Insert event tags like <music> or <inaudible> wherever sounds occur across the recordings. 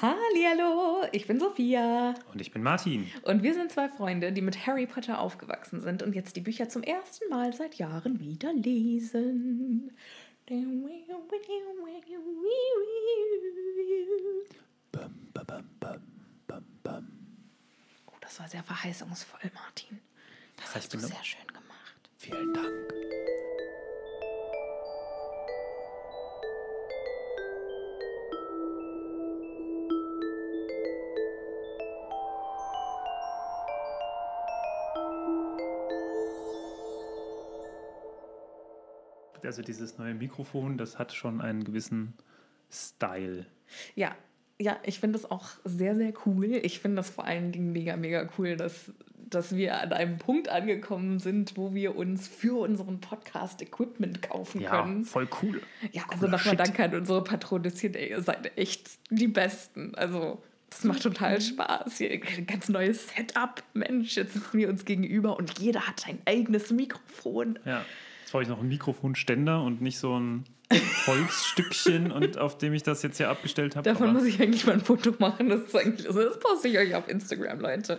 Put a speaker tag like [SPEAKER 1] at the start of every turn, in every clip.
[SPEAKER 1] Hallo, ich bin Sophia.
[SPEAKER 2] Und ich bin Martin.
[SPEAKER 1] Und wir sind zwei Freunde, die mit Harry Potter aufgewachsen sind und jetzt die Bücher zum ersten Mal seit Jahren wieder lesen. Oh, das war sehr verheißungsvoll, Martin. Das hast du sehr schön gemacht.
[SPEAKER 2] Vielen Dank. Also dieses neue Mikrofon, das hat schon einen gewissen Style.
[SPEAKER 1] Ja, ja, ich finde das auch sehr, sehr cool. Ich finde das vor allen Dingen mega, mega cool, dass, dass wir an einem Punkt angekommen sind, wo wir uns für unseren Podcast Equipment kaufen
[SPEAKER 2] Ja,
[SPEAKER 1] können.
[SPEAKER 2] voll cool.
[SPEAKER 1] Ja, also nochmal danke an unsere Patronistin, ey, ihr seid echt die Besten. Also, das macht
[SPEAKER 2] Mhm.
[SPEAKER 1] total Spaß. Hier ein ganz neues Setup. Mensch, jetzt sitzen wir uns gegenüber und jeder hat sein eigenes Mikrofon.
[SPEAKER 2] Ja. Jetzt brauche ich noch einen Mikrofonständer und nicht so ein Holzstückchen, <laughs> und auf dem ich das jetzt hier abgestellt habe.
[SPEAKER 1] Davon muss ich eigentlich mal ein Foto machen. Das also das poste ich euch auf Instagram, Leute.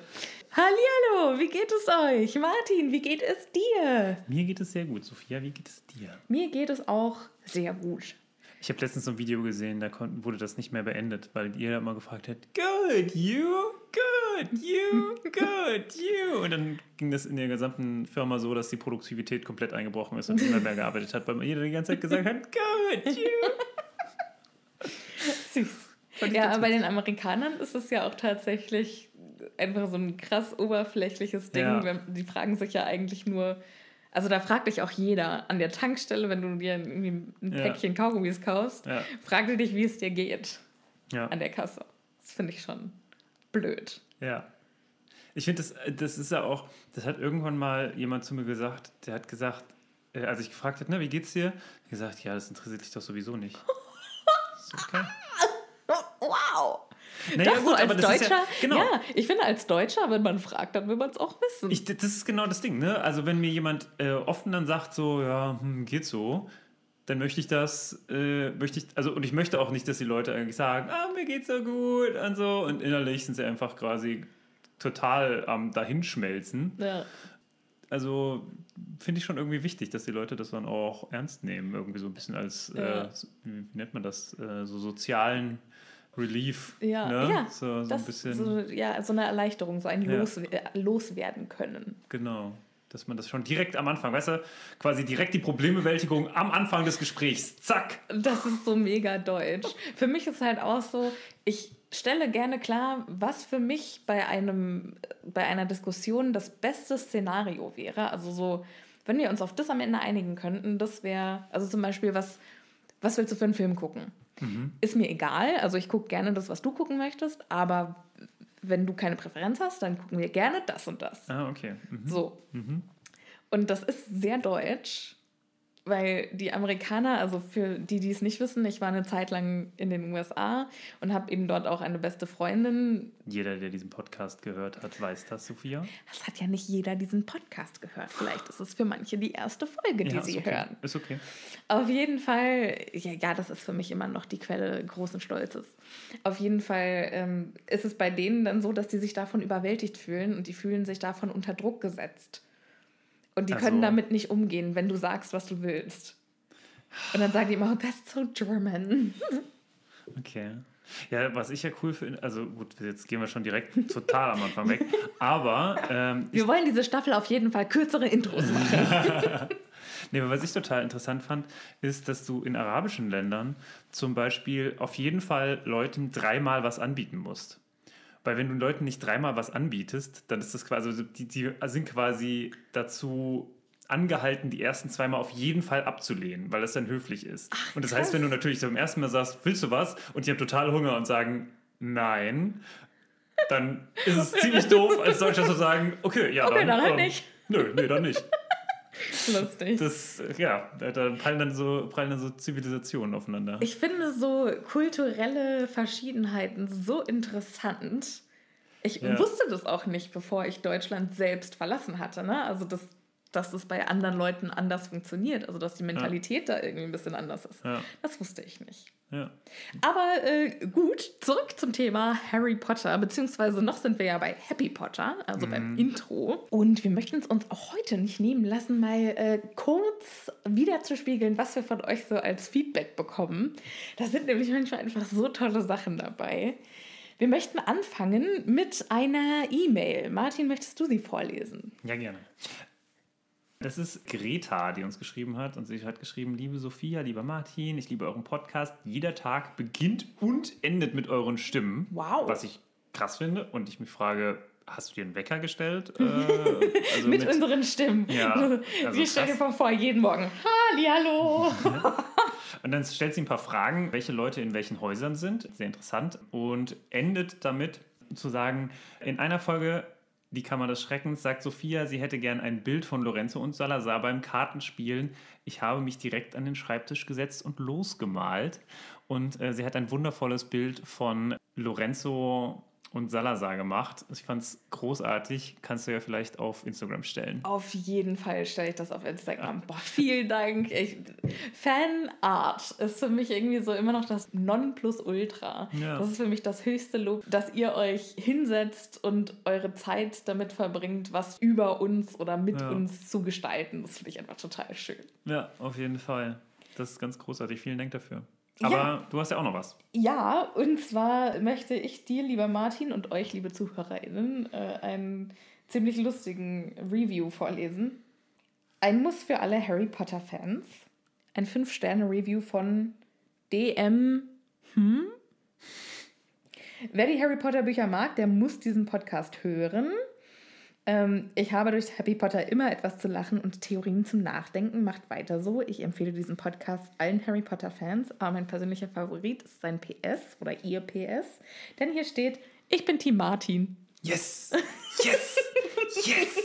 [SPEAKER 1] Hallihallo, wie geht es euch? Martin, wie geht es dir?
[SPEAKER 2] Mir geht es sehr gut. Sophia, wie geht es dir?
[SPEAKER 1] Mir geht es auch sehr gut.
[SPEAKER 2] Ich habe letztens so ein Video gesehen, da konnten, wurde das nicht mehr beendet, weil ihr immer gefragt habt, good, you, good, you, good, you. Und dann ging das in der gesamten Firma so, dass die Produktivität komplett eingebrochen ist und niemand mehr gearbeitet hat, weil jeder die ganze Zeit gesagt hat, good, you. <laughs>
[SPEAKER 1] Süß. Ja, aber bei den Amerikanern ist es ja auch tatsächlich einfach so ein krass oberflächliches Ding.
[SPEAKER 2] Ja.
[SPEAKER 1] Die fragen sich ja eigentlich nur, also da fragt dich auch jeder an der Tankstelle, wenn du dir irgendwie ein
[SPEAKER 2] Ja.
[SPEAKER 1] Päckchen Kaugummis kaufst,
[SPEAKER 2] Ja.
[SPEAKER 1] fragt dich, wie es dir geht
[SPEAKER 2] Ja.
[SPEAKER 1] an der Kasse. Das finde ich schon blöd.
[SPEAKER 2] Ja. Ich finde, das, das ist ja auch, das hat irgendwann mal jemand zu mir gesagt, der hat gesagt, äh, als ich gefragt habe, na, wie geht's dir? Hat gesagt, ja, das interessiert dich doch sowieso nicht. <laughs> Ist okay.
[SPEAKER 1] Wow!
[SPEAKER 2] Naja,
[SPEAKER 1] Doch, so als Deutscher,
[SPEAKER 2] ja, genau.
[SPEAKER 1] ja, ich finde als Deutscher, wenn man fragt, dann will man es auch wissen.
[SPEAKER 2] Ich, das ist genau das Ding, ne? Also wenn mir jemand äh, offen dann sagt, so, ja, hm, geht so, dann möchte ich das, äh, möchte ich, also und ich möchte auch nicht, dass die Leute eigentlich sagen, ah, mir geht's so gut und so. Und innerlich sind sie einfach quasi total am dahinschmelzen.
[SPEAKER 1] ja.
[SPEAKER 2] Also finde ich schon irgendwie wichtig, dass die Leute das dann auch ernst nehmen, irgendwie so ein bisschen als,
[SPEAKER 1] Ja.
[SPEAKER 2] äh, wie nennt man das, äh, so sozialen Relief.
[SPEAKER 1] Ja,
[SPEAKER 2] ne?
[SPEAKER 1] ja,
[SPEAKER 2] So, so
[SPEAKER 1] das
[SPEAKER 2] ein bisschen,
[SPEAKER 1] so, ja, so eine Erleichterung, so ein
[SPEAKER 2] Ja.
[SPEAKER 1] Los, äh, Loswerden können.
[SPEAKER 2] genau. Dass man das schon direkt am Anfang, weißt du, quasi direkt die Problembewältigung am Anfang des Gesprächs. Zack.
[SPEAKER 1] Das ist so mega deutsch. Für mich ist halt auch so, ich stelle gerne klar, was für mich bei einem, bei einer Diskussion das beste Szenario wäre. Also so, wenn wir uns auf das am Ende einigen könnten, das wäre, also zum Beispiel, was, was willst du für einen Film gucken? Ist mir egal, also ich gucke gerne das, was du gucken möchtest, aber wenn du keine Präferenz hast, dann gucken wir gerne das und das.
[SPEAKER 2] Ah, okay. Mhm.
[SPEAKER 1] So. Und das ist sehr deutsch, weil die Amerikaner, also für die, die es nicht wissen, ich war eine Zeit lang in den USA und habe eben dort auch eine beste Freundin.
[SPEAKER 2] Jeder, der diesen Podcast gehört hat, weiß das, Sophia.
[SPEAKER 1] Das hat ja nicht jeder diesen Podcast gehört. Vielleicht ist es für manche die erste Folge, die
[SPEAKER 2] Ja,
[SPEAKER 1] sie
[SPEAKER 2] okay.
[SPEAKER 1] hören.
[SPEAKER 2] Ist okay.
[SPEAKER 1] Auf jeden Fall, ja, ja, das ist für mich immer noch die Quelle großen Stolzes. Auf jeden Fall ähm, ist es bei denen dann so, dass die sich davon überwältigt fühlen und die fühlen sich davon unter Druck gesetzt. Und die
[SPEAKER 2] Also-
[SPEAKER 1] können damit nicht umgehen, wenn du sagst, was du willst. Und dann sagen die immer, oh, that's so German. <laughs>
[SPEAKER 2] Okay. Ja, was ich ja cool finde, also gut, jetzt gehen wir schon direkt total am Anfang weg, aber ähm,
[SPEAKER 1] Wir wollen diese Staffel auf jeden Fall kürzere Intros <laughs> machen.
[SPEAKER 2] Nee, aber was ich total interessant fand, ist, dass du in arabischen Ländern zum Beispiel auf jeden Fall Leuten dreimal was anbieten musst. Weil wenn du Leuten nicht dreimal was anbietest, dann ist das quasi, also die, die sind quasi dazu angehalten, die ersten zweimal auf jeden Fall abzulehnen, weil das dann höflich ist. und das heißt, wenn du natürlich zum ersten Mal sagst, willst du was? Und die haben total Hunger und sagen, nein, dann ist es <laughs> ziemlich doof, als Deutscher zu sagen, okay, ja,
[SPEAKER 1] Okay,
[SPEAKER 2] dann,
[SPEAKER 1] dann halt
[SPEAKER 2] ähm,
[SPEAKER 1] nicht.
[SPEAKER 2] Nö, nee, dann nicht. <laughs>
[SPEAKER 1] Lustig.
[SPEAKER 2] Das, ja, da prallen dann so, prallen dann so Zivilisationen aufeinander.
[SPEAKER 1] Ich finde so kulturelle Verschiedenheiten so interessant. Ich
[SPEAKER 2] Ja.
[SPEAKER 1] wusste das auch nicht, bevor ich Deutschland selbst verlassen hatte. Ne? Also, das, dass es bei anderen Leuten anders funktioniert. Also, dass die Mentalität da irgendwie ein bisschen anders ist.
[SPEAKER 2] Ja.
[SPEAKER 1] Das wusste ich nicht.
[SPEAKER 2] Ja.
[SPEAKER 1] Aber äh, gut, zurück zum Thema Harry Potter, beziehungsweise noch sind wir ja bei Happy Potter, also beim Intro. Und wir möchten es uns auch heute nicht nehmen lassen, mal äh, kurz wiederzuspiegeln, was wir von euch so als Feedback bekommen. Da sind nämlich manchmal einfach so tolle Sachen dabei. Wir möchten anfangen mit einer E-Mail. Martin, möchtest du sie vorlesen?
[SPEAKER 2] ja, gerne. Das ist Greta, die uns geschrieben hat. Und sie hat geschrieben, liebe Sophia, lieber Martin, ich liebe euren Podcast. Jeder Tag beginnt und endet mit euren Stimmen.
[SPEAKER 1] Wow.
[SPEAKER 2] Was ich krass finde. Und ich mich frage, hast du dir einen Wecker gestellt? <laughs> Äh, also
[SPEAKER 1] mit, unseren Stimmen.
[SPEAKER 2] Ja, also
[SPEAKER 1] wir stellen dir vor, jeden Morgen. Hallo. <laughs>
[SPEAKER 2] Und dann stellt sie ein paar Fragen, welche Leute in welchen Häusern sind. Sehr interessant. Und endet damit zu sagen, in einer Folge Die Kammer des Schreckens sagt Sophia, sie hätte gern ein Bild von Lorenzo und Salazar beim Kartenspielen. Ich habe mich direkt an den Schreibtisch gesetzt und losgemalt. Und äh, sie hat ein wundervolles Bild von Lorenzo und Salazar gemacht. Ich fand es großartig. Kannst du ja vielleicht auf Instagram stellen.
[SPEAKER 1] Auf jeden Fall stelle ich das auf Instagram. Boah, vielen Dank. Ich, Fanart ist für mich irgendwie so immer noch das Nonplusultra.
[SPEAKER 2] Ja.
[SPEAKER 1] Das ist für mich das höchste Lob, dass ihr euch hinsetzt und eure Zeit damit verbringt, was über uns oder mit
[SPEAKER 2] Ja.
[SPEAKER 1] uns zu gestalten. Das finde ich einfach total schön.
[SPEAKER 2] Ja, auf jeden Fall. Das ist ganz großartig. Vielen Dank dafür.
[SPEAKER 1] Ja.
[SPEAKER 2] Aber du hast ja auch noch was.
[SPEAKER 1] Ja, und zwar möchte ich dir, lieber Martin, und euch, liebe ZuhörerInnen, äh, einen ziemlich lustigen Review vorlesen. Ein Muss für alle Harry Potter-Fans. Ein 5-Sterne-Review von DM. Hm? Wer die Harry Potter-Bücher mag, der muss diesen Podcast hören. Ähm, ich habe durch Harry Potter immer etwas zu lachen und Theorien zum Nachdenken. Macht weiter so. Ich empfehle diesen Podcast allen Harry Potter-Fans. Aber mein persönlicher Favorit ist sein PS oder ihr PS. Denn hier steht: Ich bin Team Martin.
[SPEAKER 2] Yes! <laughs> Yes! Yes!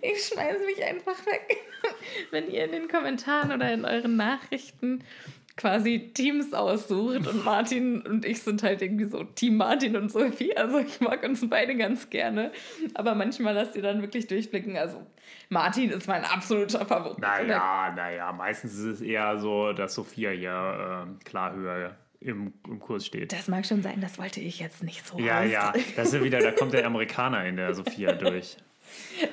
[SPEAKER 1] Ich schmeiße mich einfach weg, <laughs> wenn ihr in den Kommentaren oder in euren Nachrichten quasi Teams aussucht und Martin und ich sind halt irgendwie so Team Martin und Sophie. Also ich mag uns beide ganz gerne, aber manchmal lasst ihr dann wirklich durchblicken. Also Martin ist mein absoluter Favorit.
[SPEAKER 2] Naja, naja, meistens ist es eher so, dass Sophia hier äh, klar höher im, im Kurs steht.
[SPEAKER 1] Das mag schon sein, das wollte ich jetzt nicht so
[SPEAKER 2] ja, ja, das ist ja wieder, da kommt der Amerikaner in der Sophia <laughs> durch.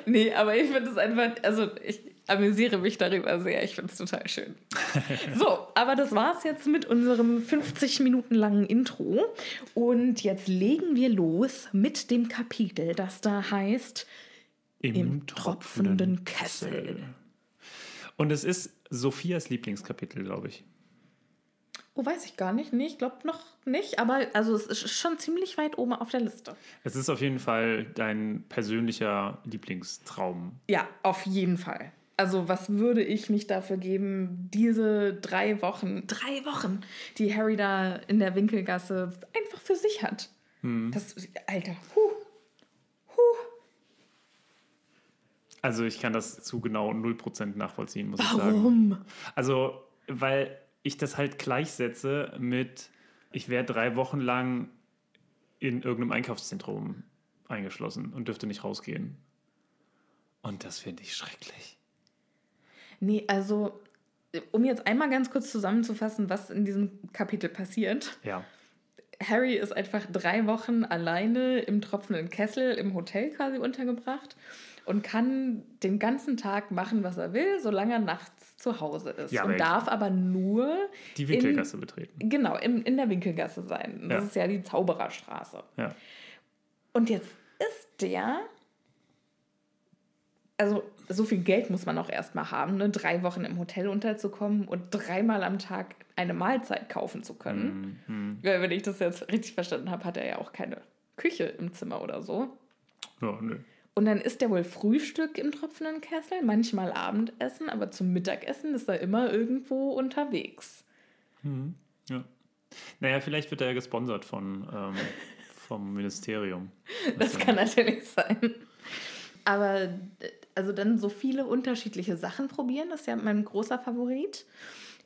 [SPEAKER 1] Nee, aber ich finde es einfach, also ich amüsiere mich darüber sehr. Ich finde es total schön. <laughs> So, aber das war es jetzt mit unserem 50 Minuten langen Intro. Und jetzt legen wir los mit dem Kapitel, das da heißt Im tropfenden Kessel.
[SPEAKER 2] Und es ist Sophias Lieblingskapitel, glaube ich.
[SPEAKER 1] Oh, weiß ich gar nicht. Nee, ich glaube noch nicht. Aber also es ist schon ziemlich weit oben auf der Liste.
[SPEAKER 2] Es ist auf jeden Fall dein persönlicher Lieblingstraum.
[SPEAKER 1] Ja, auf jeden Fall. Also, was würde ich nicht dafür geben, diese drei Wochen, drei Wochen, die Harry da in der Winkelgasse einfach für sich hat. Das, Alter, huh, huh.
[SPEAKER 2] Also ich kann das zu genau 0% nachvollziehen, muss ich sagen.
[SPEAKER 1] Warum?
[SPEAKER 2] Also, weil ich das halt gleichsetze mit, ich wäre drei Wochen lang in irgendeinem Einkaufszentrum eingeschlossen und dürfte nicht rausgehen. Und das finde ich schrecklich.
[SPEAKER 1] Nee, also, um jetzt einmal ganz kurz zusammenzufassen, was in diesem Kapitel passiert.
[SPEAKER 2] Ja.
[SPEAKER 1] Harry ist einfach drei Wochen alleine im tropfenden Kessel im Hotel quasi untergebracht und kann den ganzen Tag machen, was er will, solange er nachts zu Hause ist.
[SPEAKER 2] Ja,
[SPEAKER 1] und darf aber nur
[SPEAKER 2] Die Winkelgasse betreten.
[SPEAKER 1] in, genau in, in der Winkelgasse sein. Das
[SPEAKER 2] Ja.
[SPEAKER 1] ist ja die Zaubererstraße.
[SPEAKER 2] Ja.
[SPEAKER 1] Und jetzt ist der. Also, so viel Geld muss man auch erstmal haben, ne? drei Wochen im Hotel unterzukommen und dreimal am Tag eine Mahlzeit kaufen zu können.
[SPEAKER 2] Mhm.
[SPEAKER 1] Weil, wenn ich das jetzt richtig verstanden habe, hat er ja auch keine Küche im Zimmer oder so.
[SPEAKER 2] Ja, nö.
[SPEAKER 1] Und dann isst er wohl Frühstück im tropfenden Kessel, manchmal Abendessen, aber zum Mittagessen ist er immer irgendwo unterwegs.
[SPEAKER 2] Ja. Naja, vielleicht wird er ja gesponsert von, ähm, vom Ministerium. <laughs>
[SPEAKER 1] Das kann natürlich sein. Aber also dann so viele unterschiedliche Sachen probieren, das ist ja mein großer Favorit.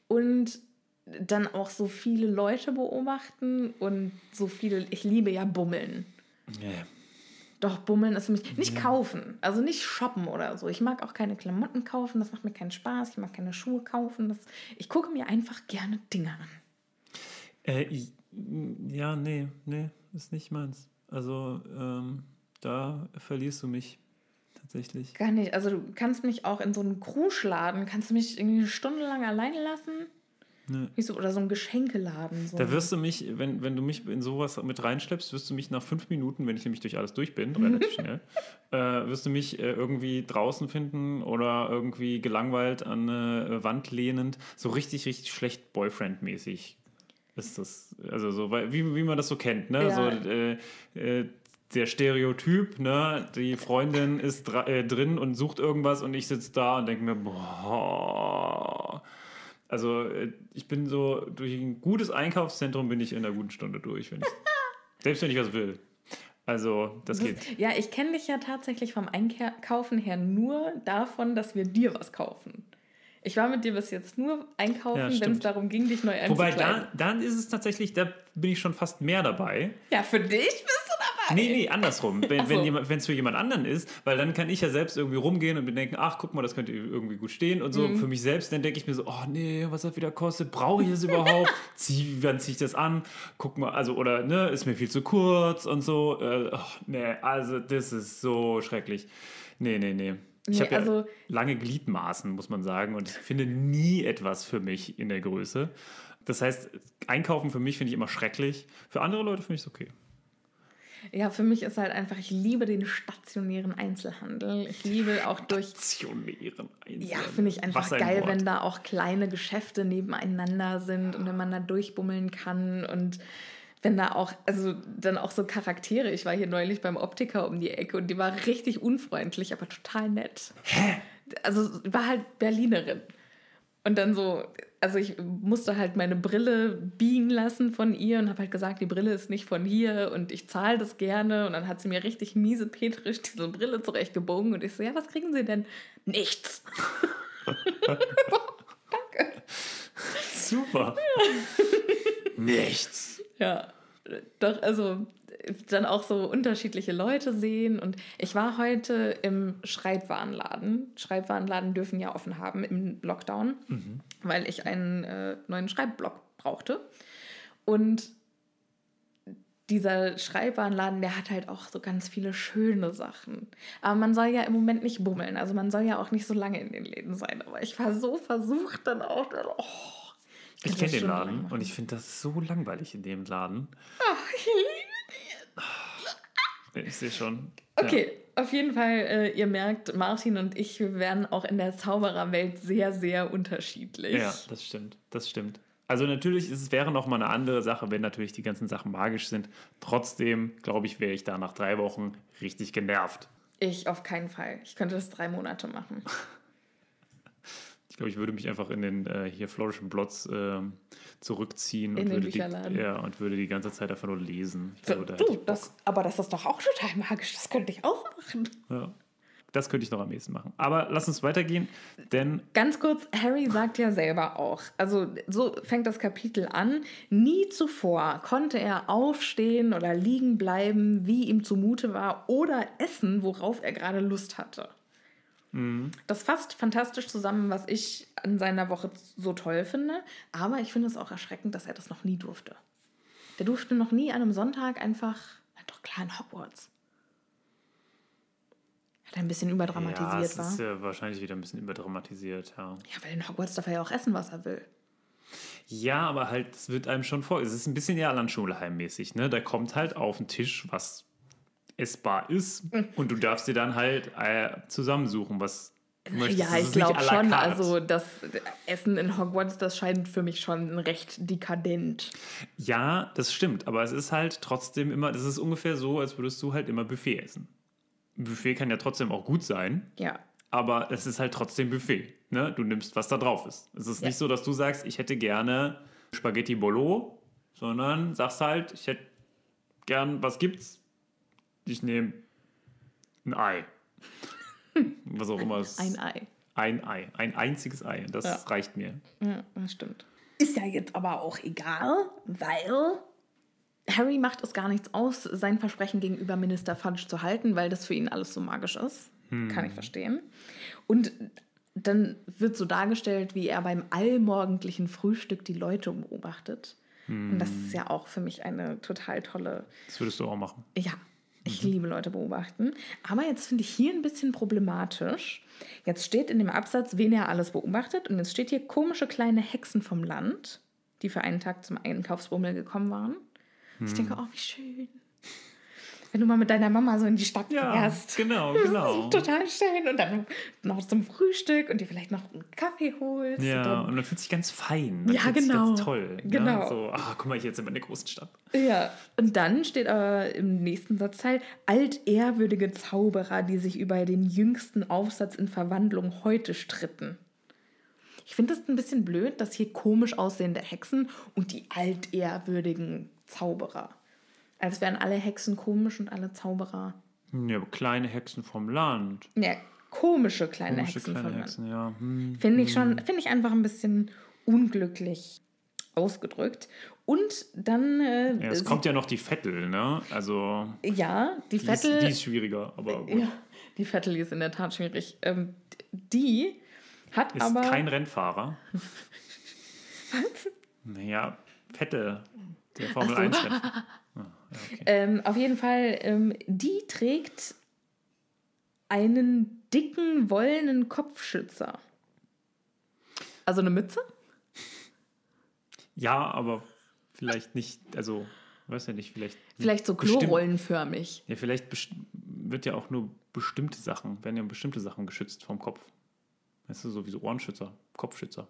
[SPEAKER 1] Und dann auch so viele Leute beobachten und so viele, ich liebe ja Bummeln.
[SPEAKER 2] Ja.
[SPEAKER 1] Doch, Bummeln ist für mich nicht kaufen, also nicht shoppen oder so. Ich mag auch keine Klamotten kaufen, das macht mir keinen Spaß. Ich mag keine Schuhe kaufen. Das, ich gucke mir einfach gerne Dinge an.
[SPEAKER 2] Äh, ich- ja, nee, nee, ist nicht meins. Also, ähm, da verlierst du mich tatsächlich.
[SPEAKER 1] Gar nicht. Also du kannst mich auch in so einen Kruschladen, kannst du mich irgendwie eine Stunde lang alleine lassen? Wie so, oder so einen Geschenkeladen. So.
[SPEAKER 2] Da wirst du mich, wenn, wenn du mich in sowas mit reinschleppst, wirst du mich nach fünf Minuten, wenn ich nämlich durch alles durch bin, relativ <laughs> schnell, äh, wirst du mich äh, irgendwie draußen finden oder irgendwie gelangweilt an eine Wand lehnend, so richtig, richtig schlecht Boyfriend-mäßig ist das. Also so, weil- wie, wie man das so kennt, ne?
[SPEAKER 1] Ja.
[SPEAKER 2] So, äh, äh, der Stereotyp, ne? Die Freundin ist äh, drin und sucht irgendwas und ich sitze da und denke mir, boah. Also äh, ich bin so, durch ein gutes Einkaufszentrum bin ich in einer guten Stunde durch, wenn ich, <laughs> selbst wenn ich was will. Also das
[SPEAKER 1] Das-
[SPEAKER 2] geht.
[SPEAKER 1] Ja, ich kenne dich ja tatsächlich vom Einkaufen her nur davon, dass wir dir was kaufen. Ich war mit dir bis jetzt nur
[SPEAKER 2] Ja,
[SPEAKER 1] einkaufen, wenn es darum ging, dich neu
[SPEAKER 2] Wobei,
[SPEAKER 1] einzukleiden.
[SPEAKER 2] da, dann ist es tatsächlich, da bin ich schon fast mehr dabei.
[SPEAKER 1] Ja, für dich bist.
[SPEAKER 2] Nee, nee, andersrum. <laughs> Wenn
[SPEAKER 1] so.
[SPEAKER 2] jemand- wenn es für jemand anderen ist, weil dann kann ich ja selbst irgendwie rumgehen und mir denken, ach, guck mal, das könnte irgendwie gut stehen und so.
[SPEAKER 1] Mhm.
[SPEAKER 2] Für mich selbst, dann denke ich mir so, oh nee, was das wieder kostet, brauche ich das überhaupt? <laughs> Zieh, wann ziehe ich das an? Guck mal, also, oder, ne, ist mir viel zu kurz und so. Äh, ach, nee, also, das ist so schrecklich. Nee, nee, nee. Ich
[SPEAKER 1] Nee,
[SPEAKER 2] habe ja
[SPEAKER 1] also-
[SPEAKER 2] lange Gliedmaßen, muss man sagen, und ich finde nie etwas für mich in der Größe. Das heißt, einkaufen für mich finde ich immer schrecklich. Für andere Leute finde ich es okay.
[SPEAKER 1] Ja, für mich ist halt einfach, ich liebe den stationären Einzelhandel. Ich liebe auch durch.
[SPEAKER 2] Aktionären
[SPEAKER 1] Ja, finde ich einfach
[SPEAKER 2] ein
[SPEAKER 1] geil,
[SPEAKER 2] Wort.
[SPEAKER 1] wenn da auch kleine Geschäfte nebeneinander sind und wenn man da durchbummeln kann und wenn da auch, also dann auch so Charaktere. Ich war hier neulich beim Optiker um die Ecke und die war richtig unfreundlich, aber total nett. Hä? Also war halt Berlinerin. Und dann so, also ich musste halt meine Brille biegen lassen von ihr und habe halt gesagt, die Brille ist nicht von hier und ich zahle das gerne. Und dann hat sie mir richtig miese petrisch diese Brille zurechtgebogen und ich so, ja, was kriegen Sie denn? Nichts. <laughs> <laughs>
[SPEAKER 2] Super. Nichts.
[SPEAKER 1] Ja, doch, also dann auch so unterschiedliche Leute sehen. Und ich war heute im Schreibwarenladen. Schreibwarenladen dürfen ja offen haben im Lockdown, weil ich einen äh, neuen Schreibblock brauchte. Und dieser Schreibwarenladen, der hat halt auch so ganz viele schöne Sachen. Aber man soll ja im Moment nicht bummeln. Also man soll ja auch nicht so lange in den Läden sein. Aber ich war so versucht dann auch. Oh,
[SPEAKER 2] Ich kenne den Laden und ich finde das so langweilig in dem Laden.
[SPEAKER 1] ich liebe
[SPEAKER 2] Ich sehe schon.
[SPEAKER 1] Okay, auf jeden Fall, äh, ihr merkt, Martin und ich werden auch in der Zaubererwelt sehr, sehr unterschiedlich.
[SPEAKER 2] Ja. ja, das stimmt. Das stimmt. Also natürlich ist es wäre noch mal eine andere Sache, wenn natürlich die ganzen Sachen magisch sind. Trotzdem, glaube ich, wäre ich da nach drei Wochen richtig genervt.
[SPEAKER 1] Ich auf keinen Fall. Ich könnte das drei Monate machen. <laughs>
[SPEAKER 2] Ich glaube, ich würde mich einfach in den äh, hier Florischen Blotz ähm, zurückziehen
[SPEAKER 1] In
[SPEAKER 2] und
[SPEAKER 1] den
[SPEAKER 2] würde, die, ja, und würde die ganze Zeit einfach nur lesen. Ich glaube, da
[SPEAKER 1] du, das, aber das ist doch auch total magisch. Das könnte ich auch machen.
[SPEAKER 2] Ja. Das könnte ich noch am ehesten machen. Aber lass uns weitergehen, denn
[SPEAKER 1] Ganz kurz, Harry sagt ja selber auch, also so fängt das Kapitel an, nie zuvor konnte er aufstehen oder liegen bleiben, wie ihm zumute war, oder essen, worauf er gerade Lust hatte. Das fasst fantastisch zusammen, was ich an seiner Woche so toll finde, aber ich finde es auch erschreckend, dass er das noch nie durfte. Der durfte noch nie an einem Sonntag einfach, na doch klar in Hogwarts. Hat er ein bisschen
[SPEAKER 2] ja,
[SPEAKER 1] überdramatisiert
[SPEAKER 2] es
[SPEAKER 1] war.
[SPEAKER 2] ist ja wahrscheinlich wieder ein bisschen überdramatisiert, ja.
[SPEAKER 1] Ja, weil in Hogwarts darf er ja auch essen, was er will.
[SPEAKER 2] Ja, aber halt, es wird einem schon vor. Es ist ein bisschen ja Landschulheim-mäßig, ne? Da kommt halt auf den Tisch, was essbar ist.
[SPEAKER 1] Mhm.
[SPEAKER 2] Und du darfst dir dann halt äh, zusammensuchen, was du möchtest.
[SPEAKER 1] Ja, ich glaube schon. Also das Essen in Hogwarts, das scheint für mich schon recht dekadent.
[SPEAKER 2] Ja, das stimmt, aber es ist halt trotzdem immer, das ist ungefähr so, als würdest du halt immer Buffet essen. Buffet kann ja trotzdem auch gut sein,
[SPEAKER 1] Ja.
[SPEAKER 2] aber es ist halt trotzdem Buffet. Ne? Du nimmst, was da drauf ist. Es ist
[SPEAKER 1] Ja.
[SPEAKER 2] nicht so, dass du sagst, ich hätte gerne Spaghetti Bolo, sondern sagst halt, ich hätte gern, was gibt's? Ich nehme ein Ei. <laughs> was auch immer es
[SPEAKER 1] Ein Ei.
[SPEAKER 2] Ein Ei. Ein einziges Ei. Das
[SPEAKER 1] Ja.
[SPEAKER 2] reicht mir.
[SPEAKER 1] Ja, das stimmt. Ist ja jetzt aber auch egal, weil Harry macht es gar nichts aus, sein Versprechen gegenüber Minister Fudge zu halten, weil das für ihn alles so magisch ist. Kann ich verstehen. Und dann wird so dargestellt, wie er beim allmorgendlichen Frühstück die Leute beobachtet. Und das ist ja auch für mich eine total tolle
[SPEAKER 2] Das würdest du auch machen.
[SPEAKER 1] Ja, ich liebe Leute beobachten. Aber jetzt finde ich hier ein bisschen problematisch. Jetzt steht in dem Absatz, wen er alles beobachtet. Und jetzt steht hier komische kleine Hexen vom Land, die für einen Tag zum Einkaufsbummel gekommen waren. Ich denke, oh, wie schön. Wenn du mal mit deiner Mama so in die Stadt
[SPEAKER 2] Ja,
[SPEAKER 1] fährst.
[SPEAKER 2] genau, genau.
[SPEAKER 1] Total schön. Und dann noch zum Frühstück und dir vielleicht noch einen Kaffee holst. und
[SPEAKER 2] Ja,
[SPEAKER 1] dann
[SPEAKER 2] und man fühlt sich ganz fein.
[SPEAKER 1] Ja, genau.
[SPEAKER 2] Ganz toll.
[SPEAKER 1] Genau.
[SPEAKER 2] Ne? So, ah, guck mal, hier jetzt sind wir in der großen Stadt.
[SPEAKER 1] Ja, und dann steht aber im nächsten Satzteil, altehrwürdige Zauberer, die sich über den jüngsten Aufsatz in Verwandlung heute stritten. Ich finde das ein bisschen blöd, dass hier komisch aussehende Hexen und die altehrwürdigen Zauberer. Als wären alle Hexen komisch und alle Zauberer.
[SPEAKER 2] Ja, aber kleine Hexen vom Land.
[SPEAKER 1] Ja, komische kleine
[SPEAKER 2] Komische
[SPEAKER 1] Hexen
[SPEAKER 2] kleine
[SPEAKER 1] Land.
[SPEAKER 2] Hexen, ja. Hm.
[SPEAKER 1] Finde ich schon, finde ich einfach ein bisschen unglücklich ausgedrückt. Und dann. Äh,
[SPEAKER 2] Ja, es kommt ja noch die Vettel, ne? Also,
[SPEAKER 1] ja, die
[SPEAKER 2] die ist,
[SPEAKER 1] Vettel.
[SPEAKER 2] die ist schwieriger, aber gut.
[SPEAKER 1] Ja, die Vettel ist in der Tat schwierig. Ähm, die hat
[SPEAKER 2] Ist
[SPEAKER 1] aber.
[SPEAKER 2] kein Rennfahrer. <laughs> Naja, Vettel, der Formel
[SPEAKER 1] so.
[SPEAKER 2] 1 Rennfahrer. Ah, <laughs> ja, okay.
[SPEAKER 1] ähm, auf jeden Fall, ähm, die trägt einen dicken, wollenen Kopfschützer. Also eine Mütze?
[SPEAKER 2] ja, aber vielleicht nicht, also, weiß ja nicht, vielleicht.
[SPEAKER 1] Vielleicht so klorollenförmig.
[SPEAKER 2] Ja, vielleicht wird ja auch nur bestimmte Sachen, werden ja bestimmte Sachen geschützt vom Kopf. Weißt du, so wie so Ohrenschützer, Kopfschützer.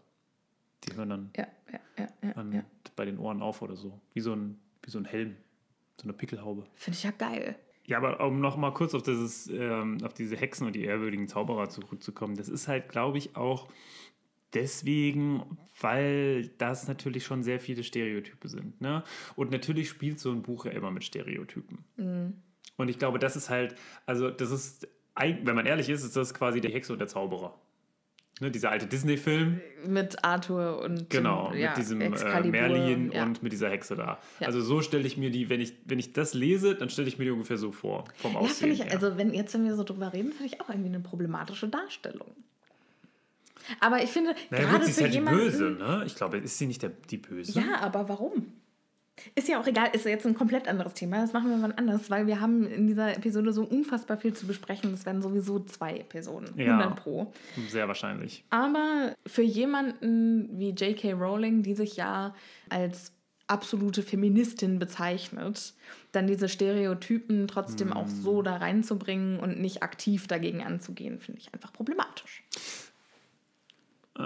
[SPEAKER 2] Die hören dann
[SPEAKER 1] Ja, ja, ja,
[SPEAKER 2] an, bei den Ohren auf oder so. Wie so ein, wie so ein Helm, so eine Pickelhaube.
[SPEAKER 1] Finde ich ja geil.
[SPEAKER 2] Ja, aber um noch mal kurz auf, dieses, ähm, auf diese Hexen und die ehrwürdigen Zauberer zurückzukommen, das ist halt, glaube ich, auch deswegen, weil das natürlich schon sehr viele Stereotype sind. Ne? Und natürlich spielt so ein Buch ja immer mit Stereotypen. Und ich glaube, das ist halt, also das ist, ein- wenn man ehrlich ist, ist das quasi der Hexe und der Zauberer. Ne, dieser alte Disney-Film,
[SPEAKER 1] Mit Arthur und
[SPEAKER 2] genau,
[SPEAKER 1] ja,
[SPEAKER 2] mit diesem äh, Merlin
[SPEAKER 1] ja.
[SPEAKER 2] und mit dieser Hexe da.
[SPEAKER 1] Ja.
[SPEAKER 2] Also so stelle ich mir die, wenn ich, wenn ich das lese, dann stelle ich mir die ungefähr so vor, vom
[SPEAKER 1] Ja, finde ich, also wenn jetzt, wenn wir so drüber reden, finde ich auch irgendwie eine problematische Darstellung. Aber ich finde,
[SPEAKER 2] naja, gut,
[SPEAKER 1] gerade
[SPEAKER 2] sie ist
[SPEAKER 1] für
[SPEAKER 2] halt die
[SPEAKER 1] jemanden,
[SPEAKER 2] Böse, ne? Ich glaube, ist sie nicht der, die Böse?
[SPEAKER 1] Ja, aber warum? Ist ja auch egal, ist jetzt ein komplett anderes Thema. Das machen wir wann anders, weil wir haben in dieser Episode so unfassbar viel zu besprechen. Das werden sowieso zwei Episoden.
[SPEAKER 2] Ja.
[SPEAKER 1] 100 pro.
[SPEAKER 2] Sehr wahrscheinlich.
[SPEAKER 1] Aber für jemanden wie J.K. Rowling, die sich ja als absolute Feministin bezeichnet, dann diese Stereotypen trotzdem auch so da reinzubringen und nicht aktiv dagegen anzugehen, finde ich einfach problematisch.
[SPEAKER 2] Ähm,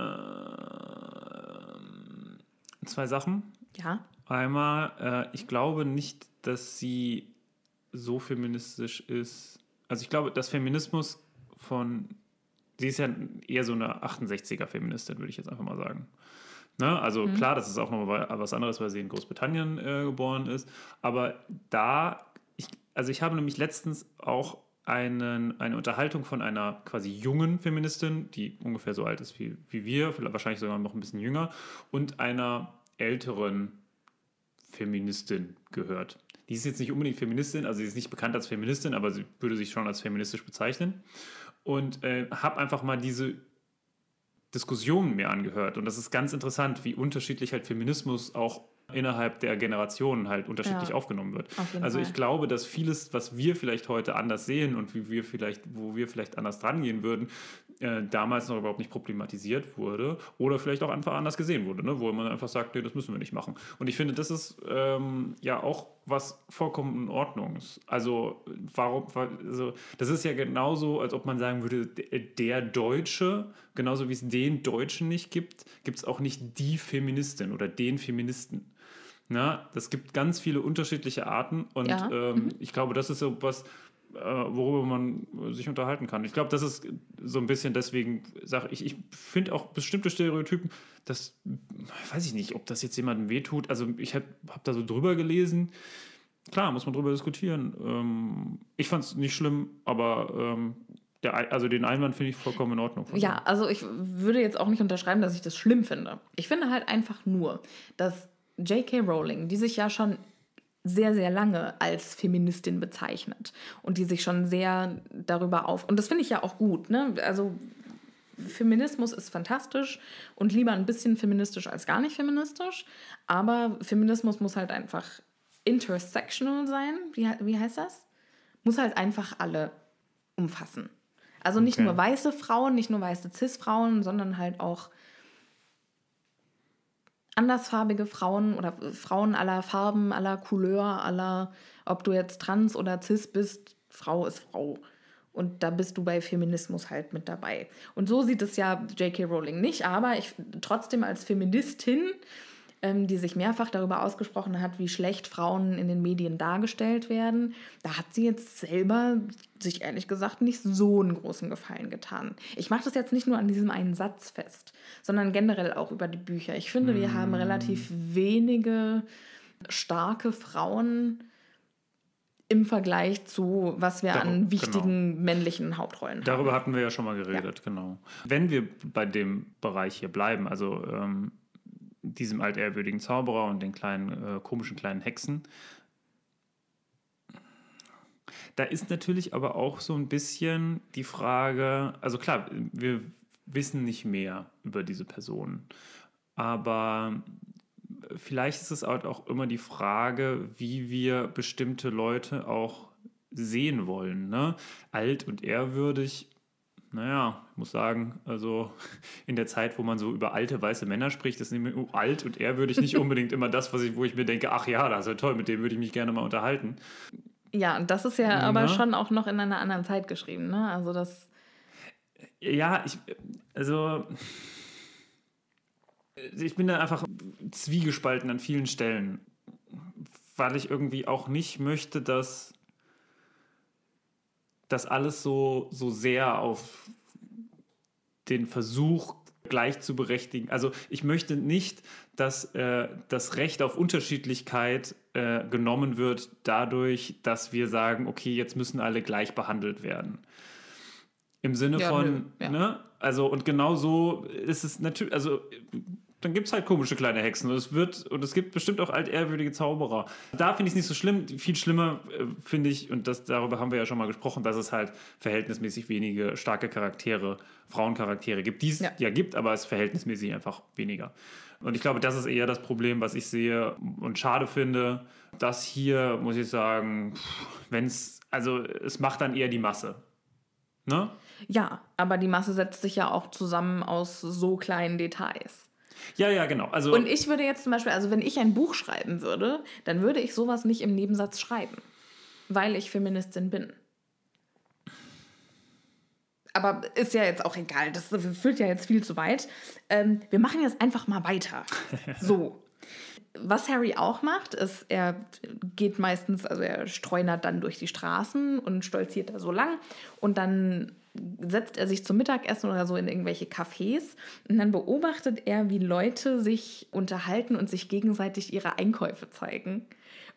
[SPEAKER 2] zwei Sachen.
[SPEAKER 1] Ja,
[SPEAKER 2] Einmal, äh, ich glaube nicht, dass sie so feministisch ist. Also ich glaube, dass Feminismus von, sie ist ja eher so eine 68er Feministin, würde ich jetzt einfach mal sagen. Ne? Also klar, das ist auch noch mal was anderes, weil sie in Großbritannien äh, geboren ist. Aber da, ich, also ich habe nämlich letztens auch einen, eine Unterhaltung von einer quasi jungen Feministin, die ungefähr so alt ist wie, wie wir, wahrscheinlich sogar noch ein bisschen jünger, und einer älteren Feministin gehört. Die ist jetzt nicht unbedingt Feministin, also sie ist nicht bekannt als Feministin, aber sie würde sich schon als feministisch bezeichnen. Und äh, habe einfach mal diese Diskussionen mir angehört. Und das ist ganz interessant, wie unterschiedlich halt Feminismus auch innerhalb der Generationen halt unterschiedlich
[SPEAKER 1] Ja.
[SPEAKER 2] aufgenommen wird.
[SPEAKER 1] Auf
[SPEAKER 2] Also
[SPEAKER 1] Fall.
[SPEAKER 2] ich glaube, dass vieles, was wir vielleicht heute anders sehen und wie wir vielleicht, wo wir vielleicht anders dran gehen würden, äh, damals noch überhaupt nicht problematisiert wurde oder vielleicht auch einfach anders gesehen wurde, ne? wo man einfach sagt, nee, das müssen wir nicht machen. Und ich finde, das ist ähm, ja auch was vollkommen in Ordnung ist. Also warum, also das ist ja genauso, als ob man sagen würde, der, der Deutsche, genauso wie es den Deutschen nicht gibt, gibt es auch nicht die Feministin oder den Feministen. Na, das gibt ganz viele unterschiedliche Arten und
[SPEAKER 1] Ja.
[SPEAKER 2] ähm, ich glaube, das ist so was, äh, worüber man äh, sich unterhalten kann. Ich glaube, das ist so ein bisschen deswegen, sage ich, ich finde auch bestimmte Stereotypen, das weiß ich nicht, ob das jetzt jemandem wehtut. Also ich habe hab da so drüber gelesen. Klar, muss man drüber diskutieren. Ähm, ich fand es nicht schlimm, aber ähm, der, also den Einwand finde ich vollkommen in Ordnung.
[SPEAKER 1] Ja, also ich würde jetzt auch nicht unterschreiben, dass ich das schlimm finde. Ich finde halt einfach nur, dass J.K. Rowling, die sich ja schon sehr, sehr lange als Feministin bezeichnet und die sich schon sehr darüber auf. Und das finde ich ja auch gut, ne? Also Feminismus ist fantastisch und lieber ein bisschen feministisch als gar nicht feministisch. Aber Feminismus muss halt einfach intersectional sein. Wie, wie heißt das? Muss halt einfach alle umfassen. Also nicht
[SPEAKER 2] Okay.
[SPEAKER 1] nur weiße Frauen, nicht nur weiße Cis-Frauen, sondern halt auch andersfarbige Frauen oder Frauen aller Farben, aller Couleur, aller, ob du jetzt trans oder cis bist, Frau ist Frau. Und da bist du bei Feminismus halt mit dabei. Und so sieht es ja J.K. Rowling nicht, aber ich trotzdem als Feministin, die sich mehrfach darüber ausgesprochen hat, wie schlecht Frauen in den Medien dargestellt werden, da hat sie jetzt selber sich ehrlich gesagt nicht so einen großen Gefallen getan. Ich mache das jetzt nicht nur an diesem einen Satz fest, sondern generell auch über die Bücher. Ich finde, wir haben relativ wenige starke Frauen im Vergleich zu, was wir
[SPEAKER 2] Dar-
[SPEAKER 1] an wichtigen männlichen Hauptrollen
[SPEAKER 2] Darüber
[SPEAKER 1] haben.
[SPEAKER 2] hatten wir ja schon mal geredet, genau. Wenn wir bei dem Bereich hier bleiben, also ähm, diesem altehrwürdigen Zauberer und den kleinen, äh, komischen kleinen Hexen, da ist natürlich aber auch so ein bisschen die Frage, also klar, wir wissen nicht mehr über diese Personen, aber vielleicht ist es halt auch immer die Frage, wie wir bestimmte Leute auch sehen wollen. Ne? Alt und ehrwürdig, naja, ich muss sagen, also <laughs> in der Zeit, wo man so über alte weiße Männer spricht, ist nämlich alt und ehrwürdig nicht <laughs> unbedingt immer das, was ich, wo ich mir denke, ach ja, das ist ja toll, mit dem würde ich mich gerne mal unterhalten.
[SPEAKER 1] Ja, und das ist ja aber
[SPEAKER 2] Na?
[SPEAKER 1] schon auch noch in einer anderen Zeit geschrieben. Ne? Also das,
[SPEAKER 2] Ja, ich, also ich bin da einfach zwiegespalten an vielen Stellen, weil ich irgendwie auch nicht möchte, dass das alles so, so sehr auf den Versuch gleich zu berechtigen. Also ich möchte nicht, dass äh, das Recht auf Unterschiedlichkeit äh, genommen wird dadurch, dass wir sagen, okay, jetzt müssen alle gleich behandelt werden. Im Sinne
[SPEAKER 1] Ja,
[SPEAKER 2] von,
[SPEAKER 1] nö, ja.
[SPEAKER 2] ne? Also, und genau so ist es natürlich, also dann gibt es halt komische kleine Hexen. Und es wird, und es gibt bestimmt auch altehrwürdige Zauberer. Da finde ich es nicht so schlimm. Viel schlimmer äh, finde ich, und das, darüber haben wir ja schon mal gesprochen, dass es halt verhältnismäßig wenige starke Charaktere, Frauencharaktere gibt, die es
[SPEAKER 1] Ja.
[SPEAKER 2] ja. gibt, aber es ist verhältnismäßig einfach weniger. Und ich glaube, das ist eher das Problem, was ich sehe und schade finde. Das hier, muss ich sagen, wenn es, also es macht dann eher die Masse. Ne?
[SPEAKER 1] ja, aber die Masse setzt sich ja auch zusammen aus so kleinen Details.
[SPEAKER 2] Ja, ja, genau. Also,
[SPEAKER 1] Und ich würde jetzt zum Beispiel, also wenn ich ein Buch schreiben würde, dann würde ich sowas nicht im Nebensatz schreiben, weil ich Feministin bin. Aber ist ja jetzt auch egal, das führt ja jetzt viel zu weit. Ähm, wir machen jetzt einfach mal weiter. <laughs> So. Was Harry auch macht, ist, er geht meistens, also er streunert dann durch die Straßen und stolziert da so lang und dann setzt er sich zum Mittagessen oder so in irgendwelche Cafés und dann beobachtet er, wie Leute sich unterhalten und sich gegenseitig ihre Einkäufe zeigen.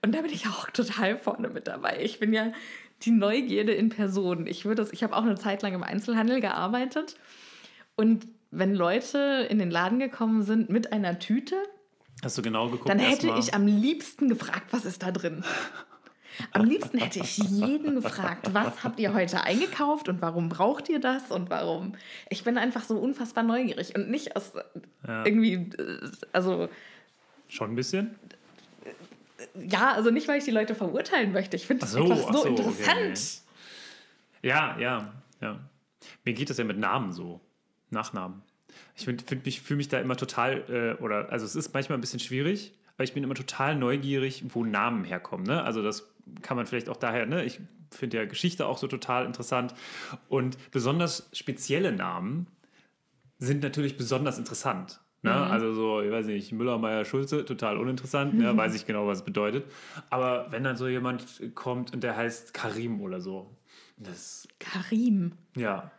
[SPEAKER 1] Und da bin ich auch total vorne mit dabei. Ich bin ja die Neugierde in Person. Ich würde ich habe auch eine Zeit lang im Einzelhandel gearbeitet und wenn Leute in den Laden gekommen sind mit einer Tüte,
[SPEAKER 2] Hast du genau geguckt?
[SPEAKER 1] dann hätte ich am liebsten gefragt, was ist da drin? Am liebsten hätte ich jeden gefragt, was habt ihr heute eingekauft und warum braucht ihr das und warum? Ich bin einfach so unfassbar neugierig und nicht aus
[SPEAKER 2] Ja.
[SPEAKER 1] irgendwie, äh, also
[SPEAKER 2] Schon ein bisschen?
[SPEAKER 1] ja, also nicht, weil ich die Leute verurteilen möchte. Ich finde das
[SPEAKER 2] so,
[SPEAKER 1] einfach
[SPEAKER 2] ach
[SPEAKER 1] so,
[SPEAKER 2] so, okay,
[SPEAKER 1] interessant.
[SPEAKER 2] Ja, ja, ja. Mir geht das ja mit Namen so. Nachnamen. Ich find, find mich, fühle mich da immer total, äh, oder, also es ist manchmal ein bisschen schwierig, aber ich bin immer total neugierig, wo Namen herkommen. Ne? Also das kann man vielleicht auch daher, ne? ich finde ja Geschichte auch so total interessant. Und besonders spezielle Namen sind natürlich besonders interessant. Ne? Also so, ich weiß nicht, Müller, Meier, Schulze, total uninteressant, ne? weiß ich genau, was es bedeutet. Aber wenn dann so jemand kommt und der heißt Karim oder so, das,
[SPEAKER 1] Karim.
[SPEAKER 2] ja,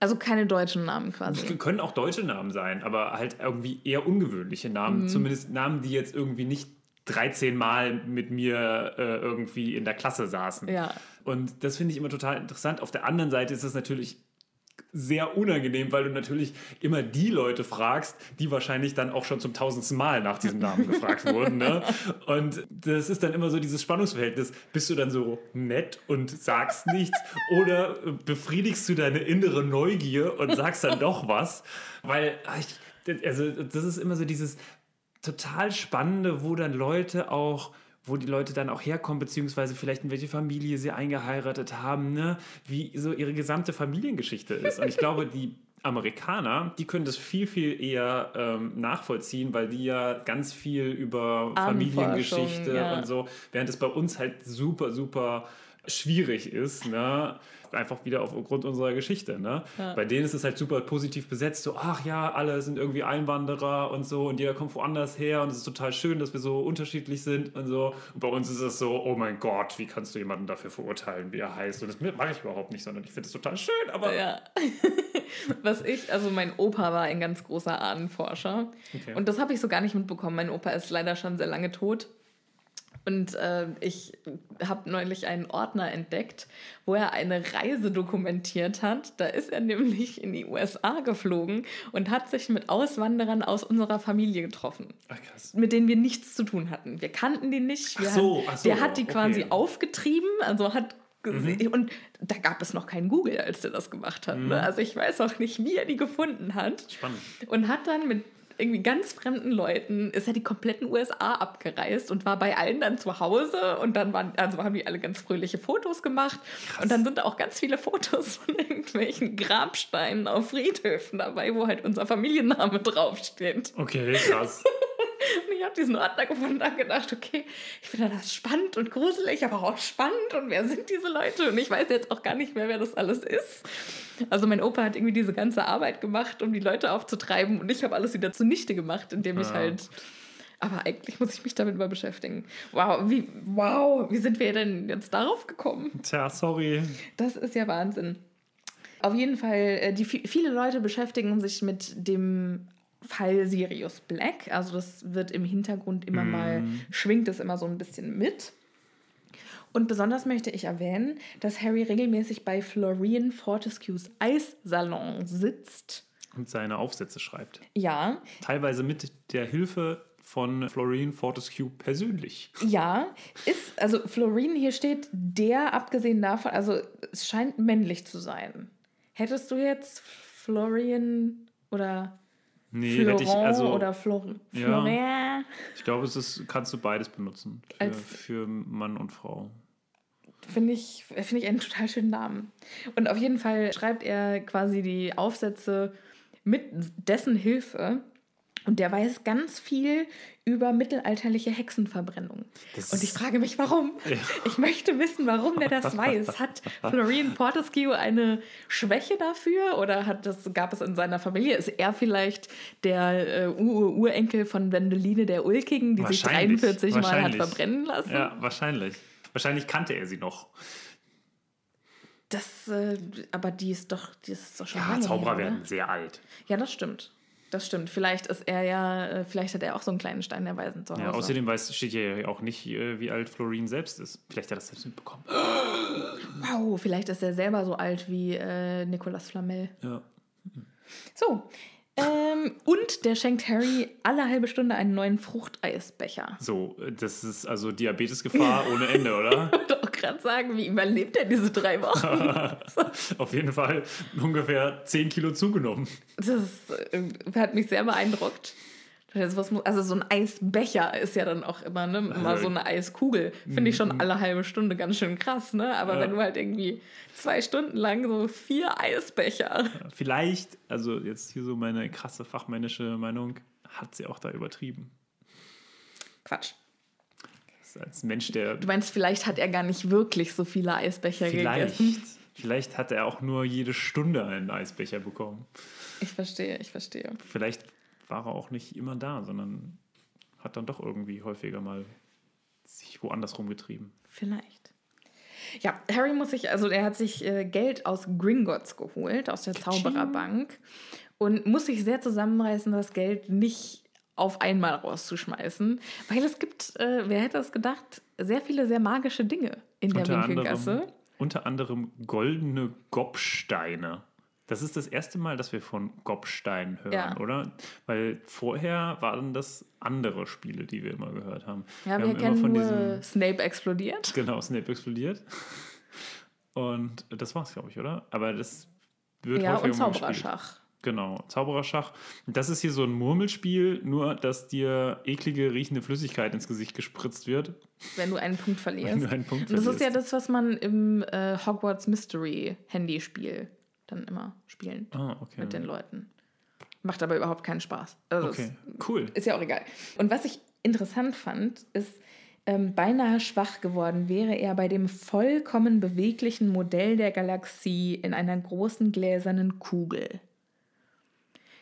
[SPEAKER 1] Also keine deutschen Namen quasi.
[SPEAKER 2] können auch deutsche Namen sein, aber halt irgendwie eher ungewöhnliche Namen.
[SPEAKER 1] Mhm.
[SPEAKER 2] Zumindest Namen, die jetzt irgendwie nicht 13 Mal mit mir äh, irgendwie in der Klasse saßen.
[SPEAKER 1] Ja.
[SPEAKER 2] Und das finde ich immer total interessant. Auf der anderen Seite ist es natürlich sehr unangenehm, weil du natürlich immer die Leute fragst, die wahrscheinlich dann auch schon zum tausendsten Mal nach diesem Namen <laughs> gefragt wurden. Ne? Und das ist dann immer so dieses Spannungsverhältnis. Bist du dann so nett und sagst nichts oder befriedigst du deine innere Neugier und sagst dann doch was? Weil, ah, ich, also das ist immer so dieses total Spannende, wo dann Leute auch wo die Leute dann auch herkommen, beziehungsweise vielleicht in welche Familie sie eingeheiratet haben, ne? wie so ihre gesamte Familiengeschichte ist. Und ich glaube, die Amerikaner, die können das viel, viel eher ähm, nachvollziehen, weil die ja ganz viel über Familiengeschichte
[SPEAKER 1] ja.
[SPEAKER 2] und so, während es bei uns halt super, super schwierig ist, ne? einfach wieder aufgrund unserer Geschichte. Ne? Bei denen ist es halt super positiv besetzt, so, ach ja, alle sind irgendwie Einwanderer und so und jeder kommt woanders her und es ist total schön, dass wir so unterschiedlich sind und so. Und bei uns ist es so, oh mein Gott, wie kannst du jemanden dafür verurteilen, wie er heißt? Und das mache ich überhaupt nicht, sondern ich finde es total schön, aber
[SPEAKER 1] Ja. <laughs> Was ich, also mein Opa war ein ganz großer Ahnenforscher.
[SPEAKER 2] Okay.
[SPEAKER 1] Und das habe ich so gar nicht mitbekommen. Mein Opa ist leider schon sehr lange tot. Und äh, ich habe neulich einen Ordner entdeckt, wo er eine Reise dokumentiert hat. Da ist er nämlich in die USA geflogen und hat sich mit Auswanderern aus unserer Familie getroffen
[SPEAKER 2] ach, krass.
[SPEAKER 1] mit denen wir nichts zu tun hatten. Wir kannten die nicht. Wir
[SPEAKER 2] Ach so, ach so,
[SPEAKER 1] der hat die quasi
[SPEAKER 2] okay.
[SPEAKER 1] aufgetrieben, also hat.
[SPEAKER 2] Mhm.
[SPEAKER 1] Und da gab es noch kein Google, als der das gemacht hat. Ne? Also ich weiß auch nicht, wie er die gefunden hat.
[SPEAKER 2] Spannend.
[SPEAKER 1] Und hat dann mit irgendwie ganz fremden Leuten, ist er die kompletten USA abgereist und war bei allen dann zu Hause und dann waren, also haben die alle ganz fröhliche Fotos gemacht und dann sind da auch ganz viele Fotos von irgendwelchen Grabsteinen auf Friedhöfen dabei, wo halt unser Familienname draufsteht.
[SPEAKER 2] Okay, krass.
[SPEAKER 1] Ich habe diesen Ordner gefunden und habe gedacht, okay, ich finde das spannend und gruselig, aber auch spannend. Und wer sind diese Leute? Und ich weiß jetzt auch gar nicht mehr, wer das alles ist. Also mein Opa hat irgendwie diese ganze Arbeit gemacht, um die Leute aufzutreiben. Und ich habe alles wieder zunichte gemacht, indem ich halt... Aber eigentlich muss ich mich damit mal beschäftigen. Wow, wie, wow, wie sind wir denn jetzt darauf gekommen?
[SPEAKER 2] Tja, sorry.
[SPEAKER 1] Das ist ja Wahnsinn. Auf jeden Fall, äh, die, viele Leute beschäftigen sich mit dem Fall Sirius Black. Also das wird im Hintergrund immer mal, schwingt es immer so ein bisschen mit. Und besonders möchte ich erwähnen, dass Harry regelmäßig bei Florian Fortescues Eissalon sitzt.
[SPEAKER 2] Und seine Aufsätze schreibt.
[SPEAKER 1] Ja,
[SPEAKER 2] Teilweise mit der Hilfe von Florine Fortescue persönlich.
[SPEAKER 1] ja, ist, also Florine hier steht, der abgesehen davon, also es scheint männlich zu sein. Hättest du jetzt Florian oder
[SPEAKER 2] Nee,
[SPEAKER 1] Florent
[SPEAKER 2] hätte ich, also,
[SPEAKER 1] oder Flor
[SPEAKER 2] Ja.
[SPEAKER 1] Florian?
[SPEAKER 2] ich glaube, es ist, kannst du beides benutzen. Für,
[SPEAKER 1] Als-
[SPEAKER 2] für Mann und Frau.
[SPEAKER 1] Finde ich, finde ich einen total schönen Namen. Und auf jeden Fall schreibt er quasi die Aufsätze mit dessen Hilfe. Und der weiß ganz viel über mittelalterliche Hexenverbrennung.
[SPEAKER 2] Das
[SPEAKER 1] Und ich frage mich, warum. Ich möchte wissen, warum der das weiß. Hat Florian Fortescue eine Schwäche dafür oder hat das, gab es in seiner Familie? Ist er vielleicht der äh, Ur Urenkel von Wendeline der Ulkigen, die sich
[SPEAKER 2] Wahrscheinlich,
[SPEAKER 1] 43 Mal hat verbrennen lassen?
[SPEAKER 2] Ja, wahrscheinlich. Wahrscheinlich kannte er sie noch.
[SPEAKER 1] Das, äh, aber die ist doch, die ist doch schon
[SPEAKER 2] Ja,
[SPEAKER 1] lange
[SPEAKER 2] Zauberer
[SPEAKER 1] her,
[SPEAKER 2] werden sehr alt.
[SPEAKER 1] Ja, das stimmt. Das stimmt. Vielleicht ist er ja, äh, vielleicht hat er auch so einen kleinen Stein der Weisen zu Hause.
[SPEAKER 2] Ja, außerdem weiß, steht ja auch nicht, äh, wie alt Florine selbst ist. Vielleicht hat er das selbst mitbekommen.
[SPEAKER 1] Wow, vielleicht ist er selber so alt wie äh, Nicolas Flamel.
[SPEAKER 2] Ja.
[SPEAKER 1] So. Ähm, und der schenkt Harry alle halbe Stunde einen neuen Fruchteisbecher.
[SPEAKER 2] So, äh, das ist also Diabetesgefahr ohne Ende, oder? <laughs>
[SPEAKER 1] Wollte gerade sagen, wie überlebt er diese drei Wochen? <laughs>
[SPEAKER 2] Auf jeden Fall ungefähr 10 Kilo zugenommen.
[SPEAKER 1] Das äh, hat mich sehr beeindruckt. Also so ein Eisbecher ist ja dann auch immer, ne? Immer so eine Eiskugel. Finde ich schon alle halbe Stunde ganz schön krass, ne? Aber
[SPEAKER 2] Ja.
[SPEAKER 1] wenn du halt irgendwie zwei Stunden lang so vier Eisbecher.
[SPEAKER 2] Vielleicht, also jetzt hier so meine krasse fachmännische Meinung, hat sie auch da übertrieben.
[SPEAKER 1] Quatsch.
[SPEAKER 2] Als Mensch, der
[SPEAKER 1] Du meinst, vielleicht hat er gar nicht wirklich so viele Eisbecher
[SPEAKER 2] vielleicht,
[SPEAKER 1] gegessen.
[SPEAKER 2] vielleicht hat er auch nur jede Stunde einen Eisbecher bekommen.
[SPEAKER 1] Ich verstehe, ich verstehe.
[SPEAKER 2] Vielleicht war er auch nicht immer da, sondern hat dann doch irgendwie häufiger mal sich woanders rumgetrieben.
[SPEAKER 1] Vielleicht. Ja, Harry muss sich, also er hat sich äh, Geld aus Gringotts geholt, aus der Zaubererbank und muss sich sehr zusammenreißen, das Geld nicht auf einmal rauszuschmeißen, weil es gibt, äh, wer hätte es gedacht, sehr viele sehr magische Dinge in der Winkelgasse.
[SPEAKER 2] anderem, unter anderem goldene Gobsteine. Das ist das erste Mal, dass wir von Gobstein hören,
[SPEAKER 1] Ja.
[SPEAKER 2] oder? Weil vorher waren das andere Spiele, die wir immer gehört haben.
[SPEAKER 1] Ja, wir,
[SPEAKER 2] haben
[SPEAKER 1] kennen nur Snape explodiert.
[SPEAKER 2] Genau, Snape explodiert. Und das war's, glaube ich, oder? Aber das wird
[SPEAKER 1] Ja,
[SPEAKER 2] häufiger
[SPEAKER 1] und. Zaubererschach.
[SPEAKER 2] Genau, Zaubererschach. Das ist hier so ein Murmelspiel, nur dass dir eklige, riechende Flüssigkeit ins Gesicht gespritzt wird.
[SPEAKER 1] Wenn du einen Punkt verlierst.
[SPEAKER 2] Wenn du einen Punkt
[SPEAKER 1] Und das ist ja
[SPEAKER 2] verlierst.
[SPEAKER 1] das, was man im äh, Hogwarts Mystery Handyspiel dann immer spielen
[SPEAKER 2] Ah, okay.
[SPEAKER 1] mit den Leuten. Macht aber überhaupt keinen Spaß. Also
[SPEAKER 2] Okay, cool.
[SPEAKER 1] Ist ja auch egal. Und was ich interessant fand, ist, ähm, beinahe schwach geworden wäre er bei dem vollkommen beweglichen Modell der Galaxie in einer großen gläsernen Kugel.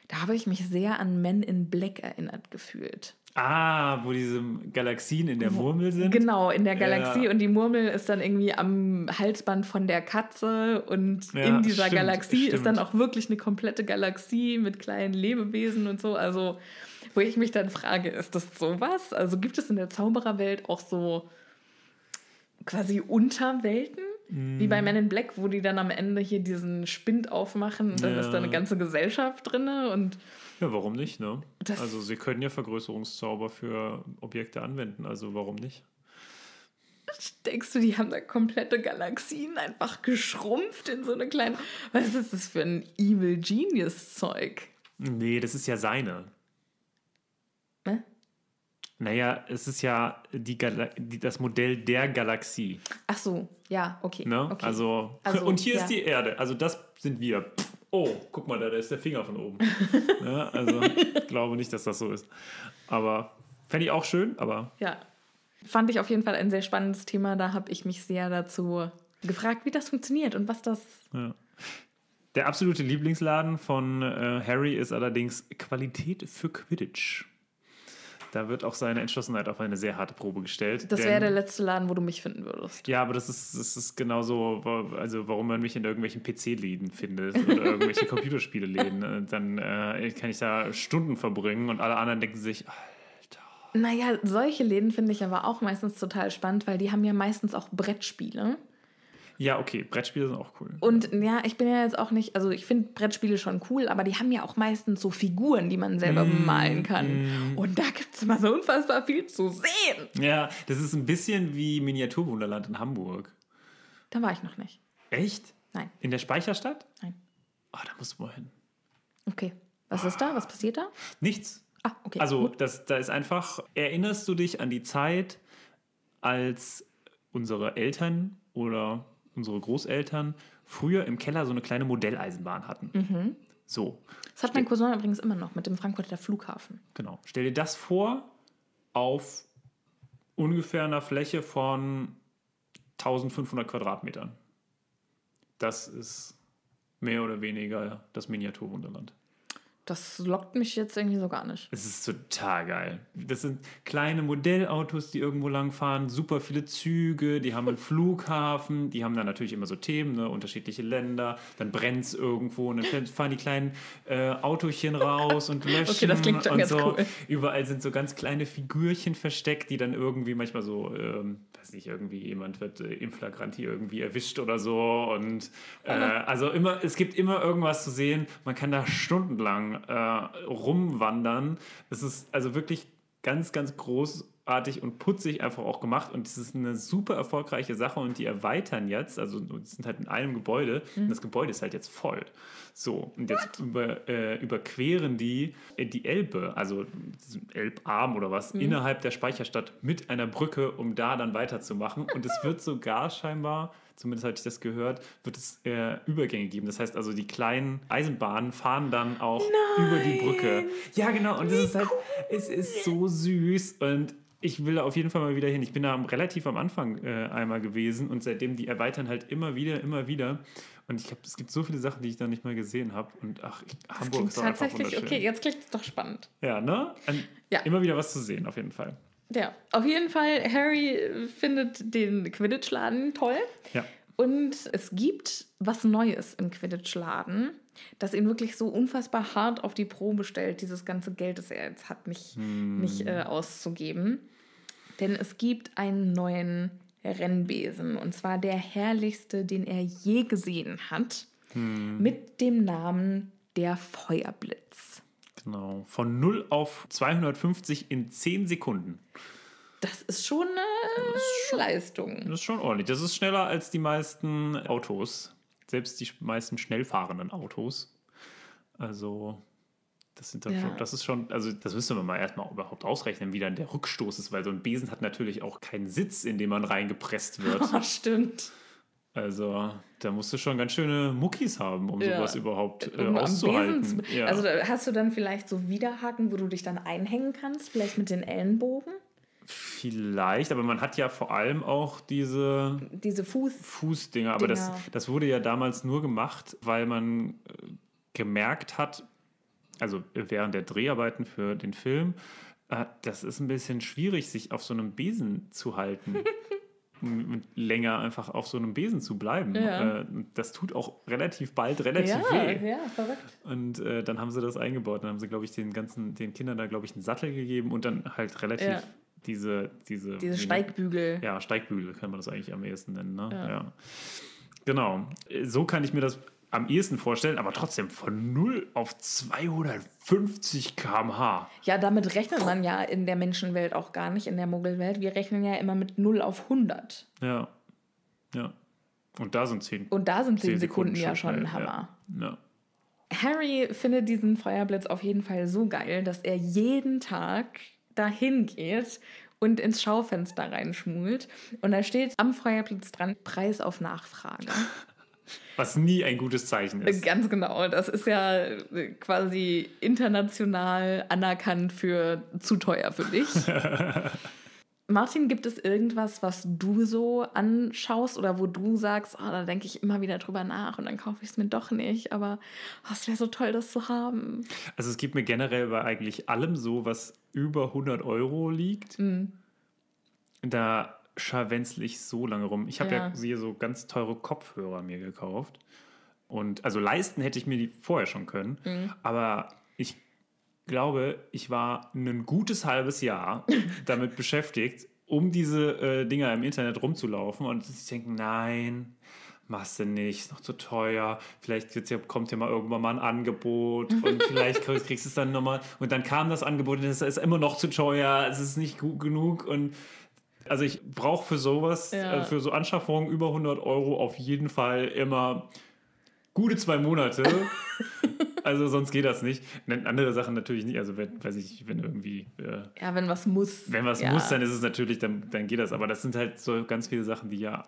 [SPEAKER 1] Da habe ich mich sehr an Men in Black erinnert gefühlt.
[SPEAKER 2] Ah, wo diese Galaxien in der Murmel sind.
[SPEAKER 1] Genau, in der Galaxie
[SPEAKER 2] Ja.
[SPEAKER 1] und die Murmel ist dann irgendwie am Halsband von der Katze und
[SPEAKER 2] Ja,
[SPEAKER 1] in dieser
[SPEAKER 2] stimmt,
[SPEAKER 1] Galaxie ist dann
[SPEAKER 2] stimmt.
[SPEAKER 1] auch wirklich eine komplette Galaxie mit kleinen Lebewesen und so. Also, wo ich mich dann frage, ist das sowas? Also gibt es in der Zaubererwelt auch so quasi Unterwelten? Wie bei Men in Black, wo die dann am Ende hier diesen Spind aufmachen und dann
[SPEAKER 2] Ja.
[SPEAKER 1] ist da eine ganze Gesellschaft drin und
[SPEAKER 2] Ja, warum nicht, ne? Also sie können ja Vergrößerungszauber für Objekte anwenden, also warum nicht?
[SPEAKER 1] Denkst du, die haben da komplette Galaxien einfach geschrumpft in so eine kleine. Was ist das für ein Evil Genius Zeug?
[SPEAKER 2] Nee, das ist ja seine.
[SPEAKER 1] Ne?
[SPEAKER 2] Naja, es ist ja die die, das Modell der Galaxie.
[SPEAKER 1] Ach so, ja, okay.
[SPEAKER 2] Ne?
[SPEAKER 1] okay.
[SPEAKER 2] Also,
[SPEAKER 1] Also,
[SPEAKER 2] und hier
[SPEAKER 1] ja.
[SPEAKER 2] ist die Erde. Also das sind wir. Oh, guck mal, da, da ist der Finger von oben. ja, <laughs> also ich glaube nicht, dass das so ist. Aber fände ich auch schön, aber
[SPEAKER 1] ja. Fand ich auf jeden Fall ein sehr spannendes Thema. Da habe ich mich sehr dazu gefragt, wie das funktioniert und was das.
[SPEAKER 2] ja. Der absolute Lieblingsladen von äh, Harry ist allerdings Qualität für Quidditch. Da wird auch seine Entschlossenheit auf eine sehr harte Probe gestellt.
[SPEAKER 1] Das wäre der letzte Laden, wo du mich finden würdest.
[SPEAKER 2] Ja, aber das ist, das ist genauso, also warum man mich in irgendwelchen PC-Läden findet oder irgendwelche <laughs> Computerspiele-Läden. Äh, Dann äh, kann ich da Stunden verbringen und alle anderen denken sich, Alter.
[SPEAKER 1] Naja, solche Läden finde ich aber auch meistens total spannend, weil die haben ja meistens auch Brettspiele.
[SPEAKER 2] Ja, okay, Brettspiele sind auch cool.
[SPEAKER 1] Und ja, ich bin ja jetzt auch nicht, also ich finde Brettspiele schon cool, aber die haben ja auch meistens so Figuren, die man selber
[SPEAKER 2] Mm,
[SPEAKER 1] bemalen kann. Und da gibt es immer so unfassbar viel zu sehen.
[SPEAKER 2] Ja, das ist ein bisschen wie Miniaturwunderland in Hamburg.
[SPEAKER 1] Da war ich noch nicht.
[SPEAKER 2] Echt?
[SPEAKER 1] Nein,
[SPEAKER 2] In der Speicherstadt?
[SPEAKER 1] nein.
[SPEAKER 2] Ah, da musst du mal hin.
[SPEAKER 1] Okay. Was ist da? Was passiert da?
[SPEAKER 2] Nichts.
[SPEAKER 1] Ah, okay.
[SPEAKER 2] Also,
[SPEAKER 1] gut.
[SPEAKER 2] das, da ist einfach, erinnerst du dich an die Zeit, als unsere Eltern oder unsere Großeltern früher im Keller so eine kleine Modelleisenbahn hatten?
[SPEAKER 1] Mhm.
[SPEAKER 2] So,
[SPEAKER 1] Das hat mein Cousin übrigens immer noch mit dem Frankfurter Flughafen.
[SPEAKER 2] genau. Stell dir das vor auf ungefähr einer Fläche von 1500 Quadratmetern. Das ist mehr oder weniger das Miniaturwunderland.
[SPEAKER 1] Das lockt mich jetzt irgendwie so gar nicht.
[SPEAKER 2] Es ist total geil. Das sind kleine Modellautos, die irgendwo langfahren, super viele Züge, die haben einen <laughs> Flughafen, die haben dann natürlich immer so Themen, ne? unterschiedliche Länder, dann brennt es irgendwo und dann <laughs> fahren die kleinen äh, Autochen raus und löschen <laughs>
[SPEAKER 1] Okay, das klingt schon
[SPEAKER 2] und
[SPEAKER 1] ganz
[SPEAKER 2] so.
[SPEAKER 1] cool.
[SPEAKER 2] Überall sind so ganz kleine Figürchen versteckt, die dann irgendwie manchmal so, ähm, weiß nicht, irgendwie jemand wird äh, im Flagranti irgendwie erwischt oder so und äh, also immer, es gibt immer irgendwas zu sehen. Man kann da stundenlang äh, rumwandern. Es ist also wirklich ganz, ganz großartig und putzig einfach auch gemacht. Und es ist eine super erfolgreiche Sache und die erweitern jetzt, also die sind halt in einem Gebäude und das Gebäude ist halt jetzt voll. So, und jetzt über, äh, überqueren die äh, die Elbe, also diesen Elbarm oder was, innerhalb der Speicherstadt mit einer Brücke, um da dann weiterzumachen. Und es wird sogar scheinbar zumindest hatte ich das gehört, wird es äh, Übergänge geben. Das heißt also, die kleinen Eisenbahnen fahren dann auch über die Brücke. Ja, genau. Und es ist halt, es ist so süß und ich will da auf jeden Fall mal wieder hin. Ich bin da relativ am Anfang äh, einmal gewesen und seitdem die erweitern halt immer wieder, immer wieder. Und ich glaube, es gibt so viele Sachen, die ich da nicht mal gesehen habe. Und ach, ich, Hamburg ist
[SPEAKER 1] tatsächlich, okay, jetzt klingt es doch spannend.
[SPEAKER 2] Ja, ne? Und
[SPEAKER 1] Ja.
[SPEAKER 2] Immer wieder was zu sehen, auf jeden Fall.
[SPEAKER 1] Ja, auf jeden Fall, Harry findet den Quidditch-Laden toll.
[SPEAKER 2] Ja.
[SPEAKER 1] Und es gibt was Neues im Quidditch-Laden, das ihn wirklich so unfassbar hart auf die Probe stellt, dieses ganze Geld, das er jetzt hat, nicht, nicht äh, auszugeben. Denn es gibt einen neuen Rennbesen. Und zwar der herrlichste, den er je gesehen hat. Mit dem Namen der Feuerblitz.
[SPEAKER 2] Genau. Von 0 auf 250 in 10 Sekunden.
[SPEAKER 1] Das ist schon eine Leistung.
[SPEAKER 2] Das ist schon ordentlich. Das ist schneller als die meisten Autos. Selbst die meisten schnell fahrenden Autos. Also, das sind dann
[SPEAKER 1] Ja.
[SPEAKER 2] schon, das ist schon, also das müsste man mal erstmal überhaupt ausrechnen, wie dann der Rückstoß ist, weil so ein Besen hat natürlich auch keinen Sitz, in den man reingepresst wird. <laughs>
[SPEAKER 1] Oh, stimmt.
[SPEAKER 2] Also, da musst du schon ganz schöne Muckis haben, um
[SPEAKER 1] Ja.
[SPEAKER 2] sowas überhaupt äh,
[SPEAKER 1] Um
[SPEAKER 2] auszuhalten. Ja.
[SPEAKER 1] Also hast du dann vielleicht so Widerhaken, wo du dich dann einhängen kannst, vielleicht mit den Ellenbogen.
[SPEAKER 2] Vielleicht, aber man hat ja vor allem auch diese
[SPEAKER 1] Diese Fuß.
[SPEAKER 2] Fußdinger, aber das,
[SPEAKER 1] Dinger.
[SPEAKER 2] das wurde ja damals nur gemacht, weil man äh, gemerkt hat, also während der Dreharbeiten für den Film, äh, das ist ein bisschen schwierig, sich auf so einem Besen zu halten. <laughs> Länger einfach auf so einem Besen zu bleiben.
[SPEAKER 1] Ja.
[SPEAKER 2] Äh, das tut auch relativ bald relativ
[SPEAKER 1] Ja,
[SPEAKER 2] weh.
[SPEAKER 1] ja, verrückt.
[SPEAKER 2] Und äh, dann haben sie das eingebaut. Dann haben sie, glaube ich, den ganzen, den Kindern da, glaube ich, einen Sattel gegeben und dann halt relativ
[SPEAKER 1] Ja.
[SPEAKER 2] diese, diese,
[SPEAKER 1] Diese Steigbügel.
[SPEAKER 2] Ja, Steigbügel kann man das eigentlich am ehesten nennen. Ne?
[SPEAKER 1] Ja.
[SPEAKER 2] Ja. Genau. So kann ich mir das am ehesten vorstellen, aber trotzdem von 0 auf 250 km/h.
[SPEAKER 1] Ja, damit rechnet man ja in der Menschenwelt auch gar nicht, in der Muggelwelt. Wir rechnen ja immer mit 0 auf 100.
[SPEAKER 2] Ja. Ja. Und da sind 10,
[SPEAKER 1] Und da sind 10
[SPEAKER 2] 10
[SPEAKER 1] Sekunden, ja schon ein Hammer.
[SPEAKER 2] Ja. ja.
[SPEAKER 1] Harry findet diesen Feuerblitz auf jeden Fall so geil, dass er jeden Tag dahin geht und ins Schaufenster reinschmult. Und da steht am Feuerblitz dran, Preis auf Nachfrage. <laughs>
[SPEAKER 2] Was nie ein gutes Zeichen ist.
[SPEAKER 1] Ganz genau. Das ist ja äh, quasi international anerkannt für zu teuer für dich. <laughs> Martin, gibt es irgendwas, was du so anschaust oder wo du sagst, oh, da denke ich immer wieder drüber nach und dann kaufe ich es mir doch nicht, aber oh, es wäre so toll, das zu haben.
[SPEAKER 2] Also es geht mir generell bei eigentlich allem so, was über 100 Euro liegt.
[SPEAKER 1] Mhm.
[SPEAKER 2] Da scharwenzle ich so lange rum. Ich habe ja.
[SPEAKER 1] Ja.
[SPEAKER 2] hier so ganz teure Kopfhörer mir gekauft. Und also leisten hätte ich mir die vorher schon können.
[SPEAKER 1] Mhm.
[SPEAKER 2] Aber ich glaube, ich war ein gutes halbes Jahr <laughs> damit beschäftigt, um diese äh, Dinger im Internet rumzulaufen. Und ich denke, nein, machst du nicht, ist noch zu teuer. Vielleicht ja, kommt ja mal irgendwann mal ein Angebot <laughs> und vielleicht kriegst kriegst du es dann nochmal. Und dann kam das Angebot und es ist immer noch zu teuer, es ist nicht gut genug. Und also ich brauche für sowas,
[SPEAKER 1] Ja.
[SPEAKER 2] äh, für so Anschaffungen über 100 Euro auf jeden Fall immer gute zwei Monate. <laughs> also sonst geht das nicht. Andere Sachen natürlich nicht. Also wenn, weiß ich, wenn irgendwie, äh,
[SPEAKER 1] Ja, wenn was muss.
[SPEAKER 2] wenn was
[SPEAKER 1] ja.
[SPEAKER 2] muss, dann ist es natürlich, dann, dann geht das. Aber das sind halt so ganz viele Sachen, die ja,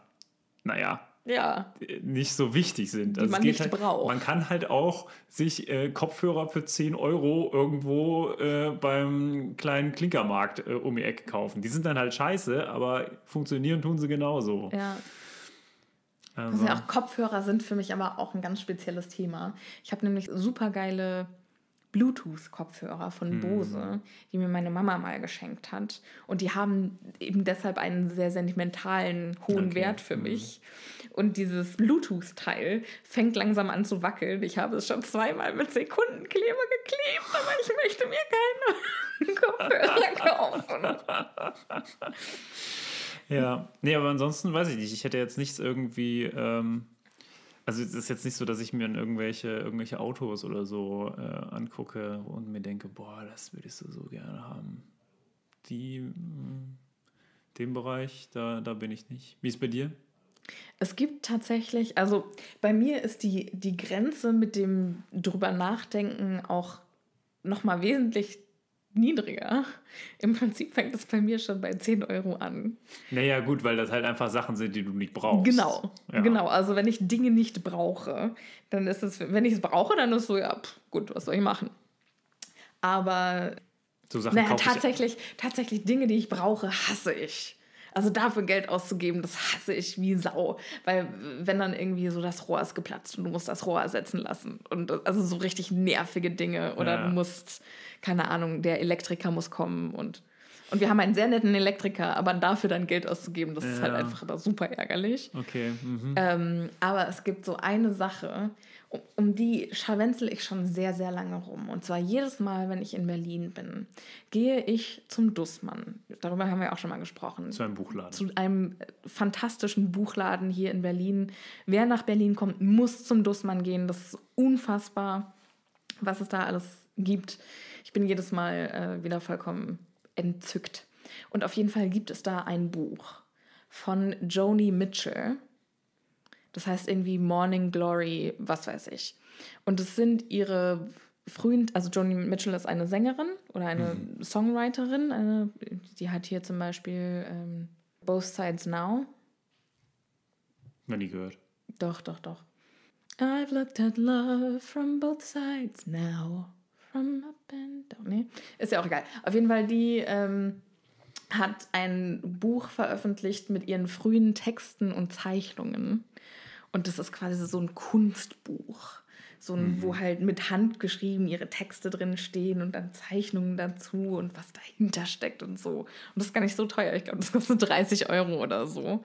[SPEAKER 2] naja,
[SPEAKER 1] Ja,
[SPEAKER 2] nicht so wichtig sind. Also
[SPEAKER 1] Die
[SPEAKER 2] es
[SPEAKER 1] man nicht
[SPEAKER 2] halt,
[SPEAKER 1] braucht.
[SPEAKER 2] Man kann halt auch sich äh, Kopfhörer für 10 Euro irgendwo äh, beim kleinen Klinkermarkt äh, um die Ecke kaufen. Die sind dann halt scheiße, aber funktionieren tun sie genauso.
[SPEAKER 1] ja.
[SPEAKER 2] Also,
[SPEAKER 1] Also ja, auch Kopfhörer sind für mich aber auch ein ganz spezielles Thema. Ich habe nämlich super geile Bluetooth-Kopfhörer von Bose, die mir meine Mama mal geschenkt hat. Und die haben eben deshalb einen sehr sentimentalen, hohen
[SPEAKER 2] Okay.
[SPEAKER 1] Wert für mich. Und dieses Bluetooth-Teil fängt langsam an zu wackeln. Ich habe es schon zweimal mit Sekundenkleber geklebt, aber ich möchte mir keine <laughs> Kopfhörer kaufen.
[SPEAKER 2] Ja, nee, aber ansonsten weiß ich nicht. Ich hätte jetzt nichts irgendwie. Ähm, also es ist jetzt nicht so, dass ich mir irgendwelche, irgendwelche Autos oder so äh, angucke und mir denke, boah, das würdest du so gerne haben. Die, mh, den Bereich, da, da bin ich nicht. Wie ist bei dir?
[SPEAKER 1] Es gibt tatsächlich, also bei mir ist die, die Grenze mit dem drüber nachdenken auch nochmal wesentlich niedriger. Im Prinzip fängt es bei mir schon bei 10 Euro an.
[SPEAKER 2] Naja, gut, weil das halt einfach Sachen sind, die du nicht brauchst.
[SPEAKER 1] Genau,
[SPEAKER 2] Ja.
[SPEAKER 1] genau. Also wenn ich Dinge nicht brauche, dann ist es, wenn ich es brauche, dann ist es so, ja, pff, gut, was soll ich machen? Aber
[SPEAKER 2] So Sachen
[SPEAKER 1] naja,
[SPEAKER 2] kauf ich-
[SPEAKER 1] tatsächlich, tatsächlich Dinge, die ich brauche, hasse ich. Also dafür Geld auszugeben, das hasse ich wie Sau. Weil wenn dann irgendwie so das Rohr ist geplatzt und du musst das Rohr ersetzen lassen. Und also so richtig nervige Dinge. Oder
[SPEAKER 2] Ja.
[SPEAKER 1] du musst, keine Ahnung, der Elektriker muss kommen und. Und wir haben einen sehr netten Elektriker, aber dafür dann Geld auszugeben, das ist halt
[SPEAKER 2] Ja.
[SPEAKER 1] einfach aber super ärgerlich.
[SPEAKER 2] Okay. Mhm.
[SPEAKER 1] Ähm, aber es gibt so eine Sache, um, um die scharwenzel ich schon sehr, sehr lange rum. Und zwar jedes Mal, wenn ich in Berlin bin, gehe ich zum Dussmann. Darüber haben wir auch schon mal gesprochen.
[SPEAKER 2] Zu einem Buchladen.
[SPEAKER 1] Zu einem äh, fantastischen Buchladen hier in Berlin. Wer nach Berlin kommt, muss zum Dussmann gehen. Das ist unfassbar, was es da alles gibt. Ich bin jedes Mal äh, wieder vollkommen entzückt. Und auf jeden Fall gibt es da ein Buch von Joni Mitchell. Das heißt irgendwie Morning Glory, was weiß ich. Und es sind ihre frühen, also Joni Mitchell ist eine Sängerin oder eine Songwriterin. Eine, die hat hier zum Beispiel ähm, Both Sides Now.
[SPEAKER 2] Noch nie gehört.
[SPEAKER 1] Doch, doch, doch. I've looked at love from both sides now. From up and down. Nee, ist ja auch egal. Auf jeden Fall, die ähm, hat ein Buch veröffentlicht mit ihren frühen Texten und Zeichnungen. Und das ist quasi so ein Kunstbuch. So ein, wo halt mit Hand geschrieben ihre Texte drin stehen und dann Zeichnungen dazu und was dahinter steckt und so. Und das ist gar nicht so teuer. Ich glaube, das kostet 30 Euro oder so.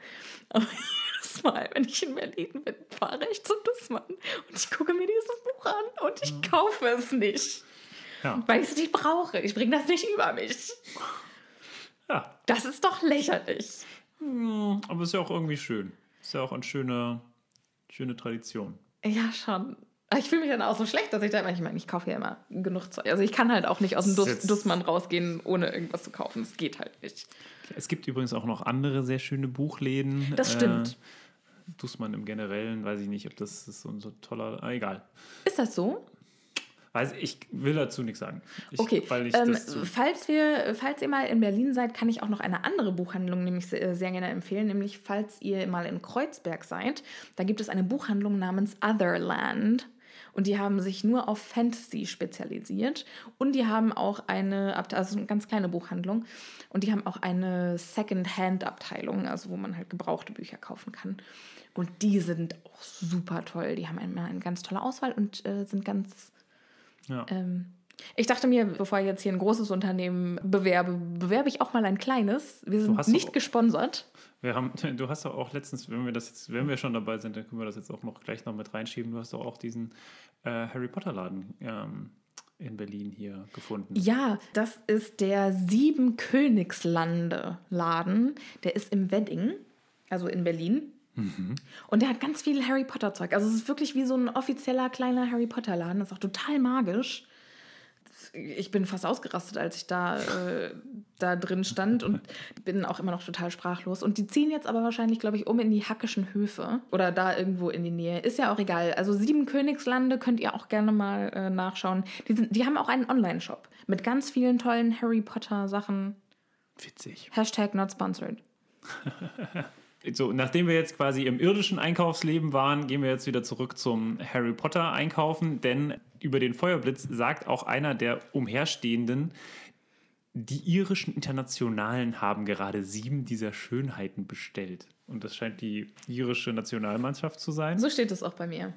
[SPEAKER 1] Aber <laughs> jedes Mal, wenn ich in Berlin bin, fahre ich zum Dussmann und ich gucke mir dieses Buch an und ich kaufe es nicht.
[SPEAKER 2] Ja.
[SPEAKER 1] Weil ich es nicht brauche. Ich bringe das nicht über mich.
[SPEAKER 2] Ja.
[SPEAKER 1] Das ist doch lächerlich.
[SPEAKER 2] Aber ist ja auch irgendwie schön. Ist ja auch eine schöne, schöne Tradition.
[SPEAKER 1] Ja, schon. Ich fühle mich dann auch so schlecht, dass ich da immer, ich meine, ich kaufe ja immer genug Zeug. Also ich kann halt auch nicht aus dem
[SPEAKER 2] Das ist
[SPEAKER 1] Dus
[SPEAKER 2] jetzt-
[SPEAKER 1] Dussmann rausgehen, ohne irgendwas zu kaufen. Das geht halt nicht.
[SPEAKER 2] Es gibt übrigens auch noch andere sehr schöne Buchläden.
[SPEAKER 1] Das stimmt.
[SPEAKER 2] Äh, Dussmann im Generellen, weiß ich nicht, ob das ist so ein so toller. Ah, egal.
[SPEAKER 1] Ist das so?
[SPEAKER 2] Weiß, ich will dazu nichts sagen. Ich,
[SPEAKER 1] Okay,
[SPEAKER 2] Weil ich
[SPEAKER 1] ähm, falls, wir, falls ihr mal in Berlin seid, kann ich auch noch eine andere Buchhandlung nämlich sehr, sehr gerne empfehlen. Nämlich, falls ihr mal in Kreuzberg seid, da gibt es eine Buchhandlung namens Otherland. Und die haben sich nur auf Fantasy spezialisiert. Und die haben auch eine, also eine ganz kleine Buchhandlung. Und die haben auch eine Second-Hand-Abteilung, also wo man halt gebrauchte Bücher kaufen kann. Und die sind auch super toll. Die haben immer eine ganz tolle Auswahl und äh, sind ganz
[SPEAKER 2] ja.
[SPEAKER 1] ähm, ich dachte mir, bevor ich jetzt hier ein großes Unternehmen bewerbe, bewerbe ich auch mal ein kleines. Wir sind
[SPEAKER 2] hast
[SPEAKER 1] nicht
[SPEAKER 2] doch-
[SPEAKER 1] gesponsert.
[SPEAKER 2] Wir haben, <laughs> du hast doch auch letztens, wenn wir das jetzt, wenn wir schon dabei sind, dann können wir das jetzt auch noch gleich noch mit reinschieben. Du hast doch auch diesen äh, Harry Potter Laden ähm, in Berlin hier gefunden.
[SPEAKER 1] Ja, das ist der Sieben Königslande Laden. Der ist im Wedding, also in Berlin. Und der hat ganz viel Harry Potter Zeug. Also es ist wirklich wie so ein offizieller kleiner Harry Potter Laden. Das ist auch total magisch. Ich bin fast ausgerastet, als ich da, äh, da drin stand und <laughs> bin auch immer noch total sprachlos. Und die ziehen jetzt aber wahrscheinlich, glaube ich, um in die Hackischen Höfe oder da irgendwo in die Nähe. Ist ja auch egal. Also Sieben Königslande könnt ihr auch gerne mal äh, nachschauen. Die, sind, die haben auch einen Online-Shop mit ganz vielen tollen Harry Potter Sachen.
[SPEAKER 2] Witzig.
[SPEAKER 1] Hashtag not sponsored. <laughs>
[SPEAKER 2] So, nachdem wir jetzt quasi im irdischen Einkaufsleben waren, gehen wir jetzt wieder zurück zum Harry Potter einkaufen, denn über den Feuerblitz sagt auch einer der Umherstehenden, die irischen Internationalen haben gerade sieben dieser Schönheiten bestellt. Und das scheint die irische Nationalmannschaft zu sein.
[SPEAKER 1] So steht es auch bei mir.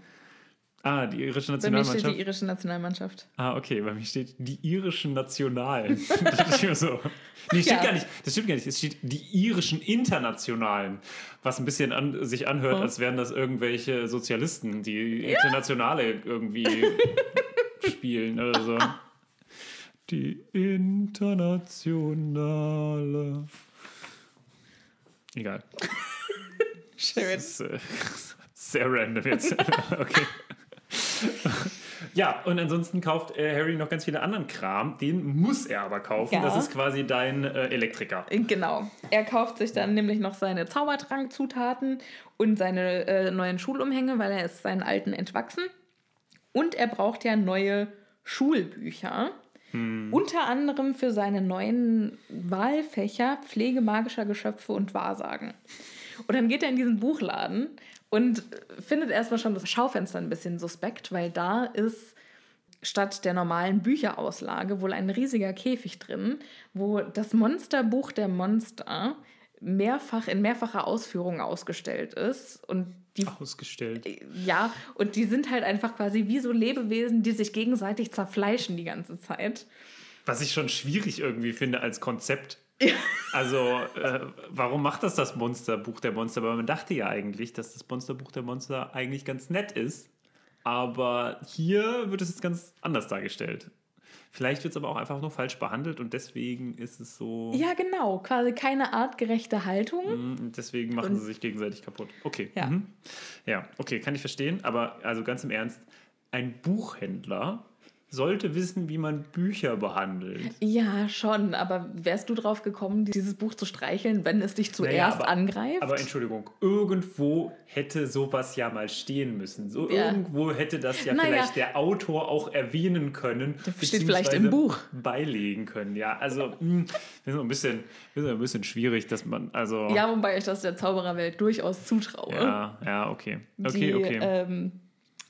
[SPEAKER 2] Ah, die irische
[SPEAKER 1] Bei mir steht
[SPEAKER 2] Nationalmannschaft.
[SPEAKER 1] die irische Nationalmannschaft.
[SPEAKER 2] Ah, okay, bei mir steht die irischen Nationalen. <laughs> das mir so. Nee, steht
[SPEAKER 1] Ja.
[SPEAKER 2] gar nicht. Das stimmt gar nicht. Es steht die irischen Internationalen. Was ein bisschen an, sich anhört,
[SPEAKER 1] Oh.
[SPEAKER 2] als wären das irgendwelche Sozialisten, die Internationale irgendwie <laughs> spielen oder so. Die Internationale. Egal. <laughs>
[SPEAKER 1] Schön.
[SPEAKER 2] Das ist äh, sehr random jetzt. okay. Ja, und ansonsten kauft äh, Harry noch ganz viele anderen Kram. Den muss er aber kaufen.
[SPEAKER 1] Ja.
[SPEAKER 2] Das ist quasi dein äh, Elektriker.
[SPEAKER 1] Genau. Er kauft sich dann nämlich noch seine Zaubertrankzutaten und seine äh, neuen Schulumhänge, weil er ist seinen alten entwachsen. Und er braucht ja neue Schulbücher. Unter anderem für seine neuen Wahlfächer Pflege magischer Geschöpfe und Wahrsagen. Und dann geht er in diesen Buchladen und findet erstmal schon das Schaufenster ein bisschen suspekt, weil da ist statt der normalen Bücherauslage wohl ein riesiger Käfig drin, wo das Monsterbuch der Monster mehrfach in mehrfacher Ausführung ausgestellt ist und die
[SPEAKER 2] Ausgestellt.
[SPEAKER 1] ja, und die sind halt einfach quasi wie so Lebewesen, die sich gegenseitig zerfleischen die ganze Zeit.
[SPEAKER 2] Was ich schon schwierig irgendwie finde als Konzept. <laughs> Also, äh, warum macht das das Monsterbuch der Monster? Weil man dachte ja eigentlich, dass das Monsterbuch der Monster eigentlich ganz nett ist. Aber hier wird es jetzt ganz anders dargestellt. Vielleicht wird es aber auch einfach nur falsch behandelt und deswegen ist es so.
[SPEAKER 1] Ja, genau, quasi keine artgerechte Haltung.
[SPEAKER 2] Mhm, Deswegen machen
[SPEAKER 1] Und-
[SPEAKER 2] sie sich gegenseitig kaputt. Okay.
[SPEAKER 1] Ja.
[SPEAKER 2] Mhm. Ja, okay, kann ich verstehen. Aber also ganz im Ernst, ein Buchhändler sollte wissen, wie man Bücher behandelt.
[SPEAKER 1] Ja, schon, aber wärst du drauf gekommen, dieses Buch zu streicheln, wenn es dich zuerst
[SPEAKER 2] aber-
[SPEAKER 1] angreift?
[SPEAKER 2] Aber Entschuldigung, irgendwo hätte sowas ja mal stehen müssen. So
[SPEAKER 1] Ja.
[SPEAKER 2] irgendwo hätte das ja
[SPEAKER 1] Naja.
[SPEAKER 2] vielleicht der Autor auch erwähnen können.
[SPEAKER 1] steht vielleicht im Buch.
[SPEAKER 2] Beilegen können. Ja, also mh, das ist ein bisschen, das ist ein bisschen schwierig, dass man also
[SPEAKER 1] ja, wobei ich das der Zaubererwelt durchaus zutraue.
[SPEAKER 2] ja, ja, okay, okay,
[SPEAKER 1] die,
[SPEAKER 2] okay.
[SPEAKER 1] Ähm,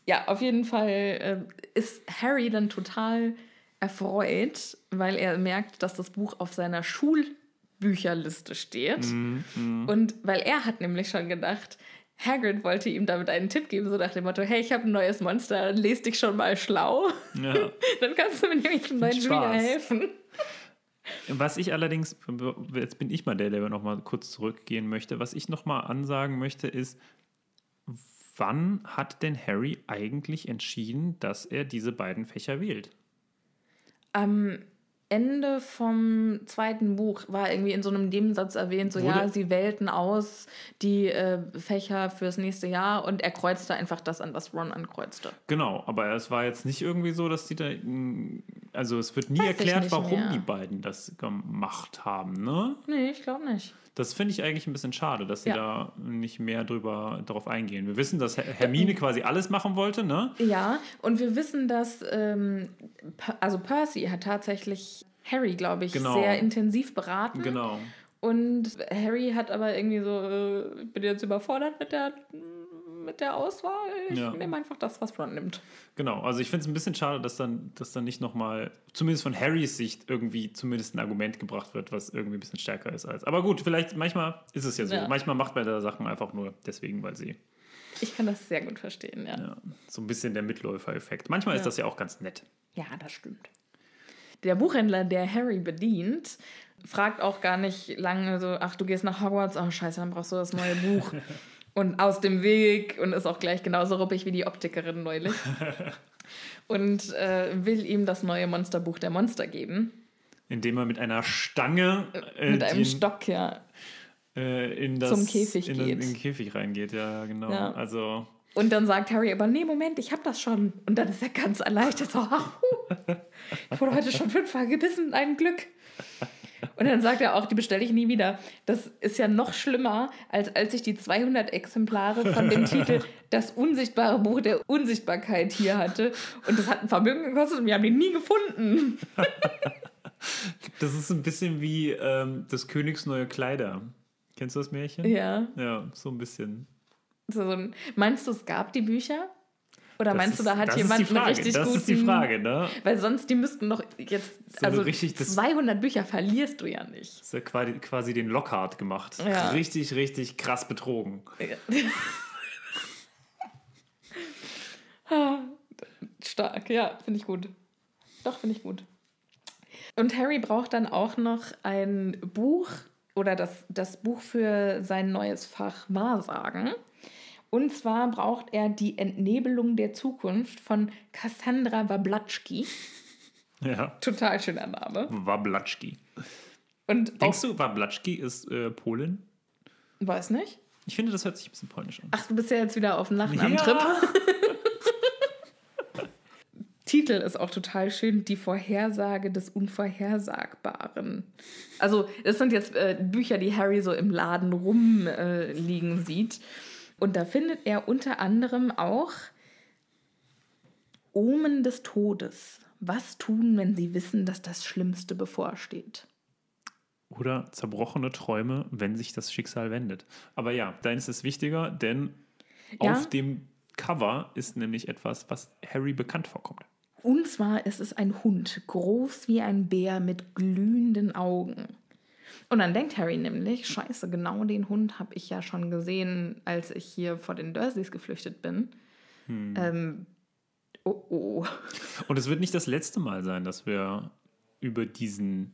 [SPEAKER 1] ja, auf jeden Fall äh, ist Harry dann total erfreut, weil er merkt, dass das Buch auf seiner Schulbücherliste steht.
[SPEAKER 2] Mhm,
[SPEAKER 1] Und weil er hat nämlich schon gedacht, Hagrid wollte ihm damit einen Tipp geben, so nach dem Motto, hey, ich habe ein neues Monster, lese dich schon mal schlau.
[SPEAKER 2] ja. <laughs>
[SPEAKER 1] Dann kannst du mir nämlich im neuen. Schuljahr helfen.
[SPEAKER 2] Was ich allerdings, jetzt bin ich mal der, der noch mal kurz zurückgehen möchte. Was ich noch mal ansagen möchte, ist, wann hat denn Harry eigentlich entschieden, dass er diese beiden Fächer wählt?
[SPEAKER 1] Am Ende vom zweiten Buch war irgendwie in so einem Nebensatz erwähnt, so
[SPEAKER 2] Wurde-
[SPEAKER 1] ja, sie wählten aus die äh, Fächer fürs nächste Jahr und er kreuzte einfach das an, was Ron ankreuzte.
[SPEAKER 2] Genau, aber es war jetzt nicht irgendwie so, dass die da, also es wird nie
[SPEAKER 1] Weiß
[SPEAKER 2] erklärt, warum
[SPEAKER 1] mehr.
[SPEAKER 2] die beiden das gemacht haben, ne?
[SPEAKER 1] Nee, ich glaube nicht.
[SPEAKER 2] Das finde ich eigentlich ein bisschen schade, dass sie
[SPEAKER 1] Ja.
[SPEAKER 2] da nicht mehr drüber darauf eingehen. Wir wissen, dass Her- Hermine quasi alles machen wollte, ne?
[SPEAKER 1] Ja, und wir wissen, dass ähm, also Percy hat tatsächlich Harry, glaube ich,
[SPEAKER 2] Genau.
[SPEAKER 1] sehr intensiv beraten.
[SPEAKER 2] Genau.
[SPEAKER 1] Und Harry hat aber irgendwie so, äh, ich bin jetzt überfordert mit der, mit der Auswahl. Ich
[SPEAKER 2] Ja.
[SPEAKER 1] nehme einfach das, was Ron nimmt.
[SPEAKER 2] Genau, also ich finde es ein bisschen schade, dass dann, dass dann nicht nochmal, zumindest von Harrys Sicht, irgendwie zumindest ein Argument gebracht wird, was irgendwie ein bisschen stärker ist als. Aber gut, vielleicht, manchmal ist es ja so.
[SPEAKER 1] Ja.
[SPEAKER 2] Manchmal macht man da Sachen einfach nur deswegen, weil sie
[SPEAKER 1] Ich kann das sehr gut verstehen, ja.
[SPEAKER 2] ja, so ein bisschen der Mitläufer-Effekt. Manchmal ist das ja auch ganz nett.
[SPEAKER 1] Ja, das stimmt. Der Buchhändler, der Harry bedient, fragt auch gar nicht lange so, ach, du gehst nach Hogwarts, oh scheiße, dann brauchst du das neue Buch. <laughs> und aus dem Weg und ist auch gleich genauso ruppig wie die Optikerin neulich. <laughs> und äh, will ihm das neue Monsterbuch der Monster geben.
[SPEAKER 2] Indem er mit einer Stange äh,
[SPEAKER 1] Mit einem Stock, ja.
[SPEAKER 2] äh, in das,
[SPEAKER 1] zum Käfig
[SPEAKER 2] in, den-
[SPEAKER 1] geht.
[SPEAKER 2] in den Käfig reingeht. Ja, genau.
[SPEAKER 1] Ja.
[SPEAKER 2] Also
[SPEAKER 1] Und dann sagt Harry aber, nee, Moment, ich hab das schon. Und dann ist er ganz erleichtert, so, <laughs> ach, ich wurde heute schon fünfmal gebissen, ein Glück. Und dann sagt er auch, die bestelle ich nie wieder. Das ist ja noch schlimmer, als als ich die 200 Exemplare von dem Titel Das unsichtbare Buch der Unsichtbarkeit hier hatte. Und das hat ein Vermögen gekostet und wir haben den nie gefunden.
[SPEAKER 2] das ist ein bisschen wie ähm, des Königs neue Kleider. Kennst du das Märchen?
[SPEAKER 1] Ja.
[SPEAKER 2] Ja, so ein bisschen.
[SPEAKER 1] So ein, meinst du, es gab die Bücher? Oder
[SPEAKER 2] Das
[SPEAKER 1] meinst
[SPEAKER 2] ist,
[SPEAKER 1] du, da hat jemand einen richtig
[SPEAKER 2] Das
[SPEAKER 1] guten...
[SPEAKER 2] ist die Frage, ne?
[SPEAKER 1] Weil sonst, die müssten doch jetzt,
[SPEAKER 2] So
[SPEAKER 1] also
[SPEAKER 2] richtig das-
[SPEAKER 1] 200 Bücher verlierst du ja nicht.
[SPEAKER 2] Das ist ja quasi, quasi den Lockhart gemacht.
[SPEAKER 1] Ja.
[SPEAKER 2] Richtig, richtig krass betrogen. <laughs>
[SPEAKER 1] Stark, ja, finde ich gut. Doch, finde ich gut. Und Harry braucht dann auch noch ein Buch oder das, das Buch für sein neues Fach Wahrsagen. Und zwar braucht er die Entnebelung der Zukunft von Cassandra Wablatschki. <laughs>
[SPEAKER 2] Ja.
[SPEAKER 1] Total schöner Name.
[SPEAKER 2] Wablatschki.
[SPEAKER 1] Und
[SPEAKER 2] Denkst du, Wablatschki ist äh, Polin?
[SPEAKER 1] weiß nicht.
[SPEAKER 2] Ich finde, das hört sich ein bisschen polnisch an.
[SPEAKER 1] Ach, du bist ja jetzt wieder auf dem Nachnamentrip. <laughs> Titel ist auch total schön, die Vorhersage des Unvorhersagbaren. Also, das sind jetzt äh, Bücher, die Harry so im Laden rumliegen äh, sieht. Und da findet er unter anderem auch Omen des Todes. Was tun, wenn sie wissen, dass das Schlimmste bevorsteht?
[SPEAKER 2] Oder zerbrochene Träume, wenn sich das Schicksal wendet. Aber ja, dann ist es wichtiger, denn
[SPEAKER 1] Ja.
[SPEAKER 2] auf dem Cover ist nämlich etwas, was Harry bekannt vorkommt.
[SPEAKER 1] Und zwar ist es ein Hund, groß wie ein Bär mit glühenden Augen. Und dann denkt Harry nämlich, scheiße, genau den Hund habe ich ja schon gesehen, als ich hier vor den Dursleys geflüchtet bin. Ähm, oh oh.
[SPEAKER 2] Und es wird nicht das letzte Mal sein, dass wir über diesen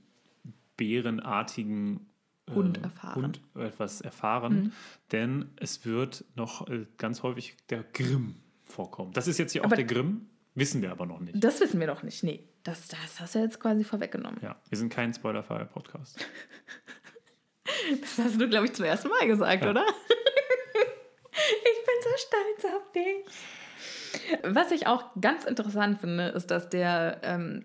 [SPEAKER 2] bärenartigen äh,
[SPEAKER 1] Hund erfahren.
[SPEAKER 2] Hund etwas erfahren, denn es wird noch äh, ganz häufig der Grimm vorkommen. Das ist jetzt hier auch
[SPEAKER 1] Aber-
[SPEAKER 2] der Grimm, wissen wir aber noch nicht.
[SPEAKER 1] Das wissen wir doch nicht. Nee, das, das hast du jetzt quasi vorweggenommen.
[SPEAKER 2] Ja, wir sind kein spoilerfreier Podcast. <laughs>
[SPEAKER 1] Das hast du, glaube ich, zum ersten Mal gesagt,
[SPEAKER 2] Ja.
[SPEAKER 1] oder? <laughs> ich bin so stolz auf dich. Was ich auch ganz interessant finde, ist, dass der ähm,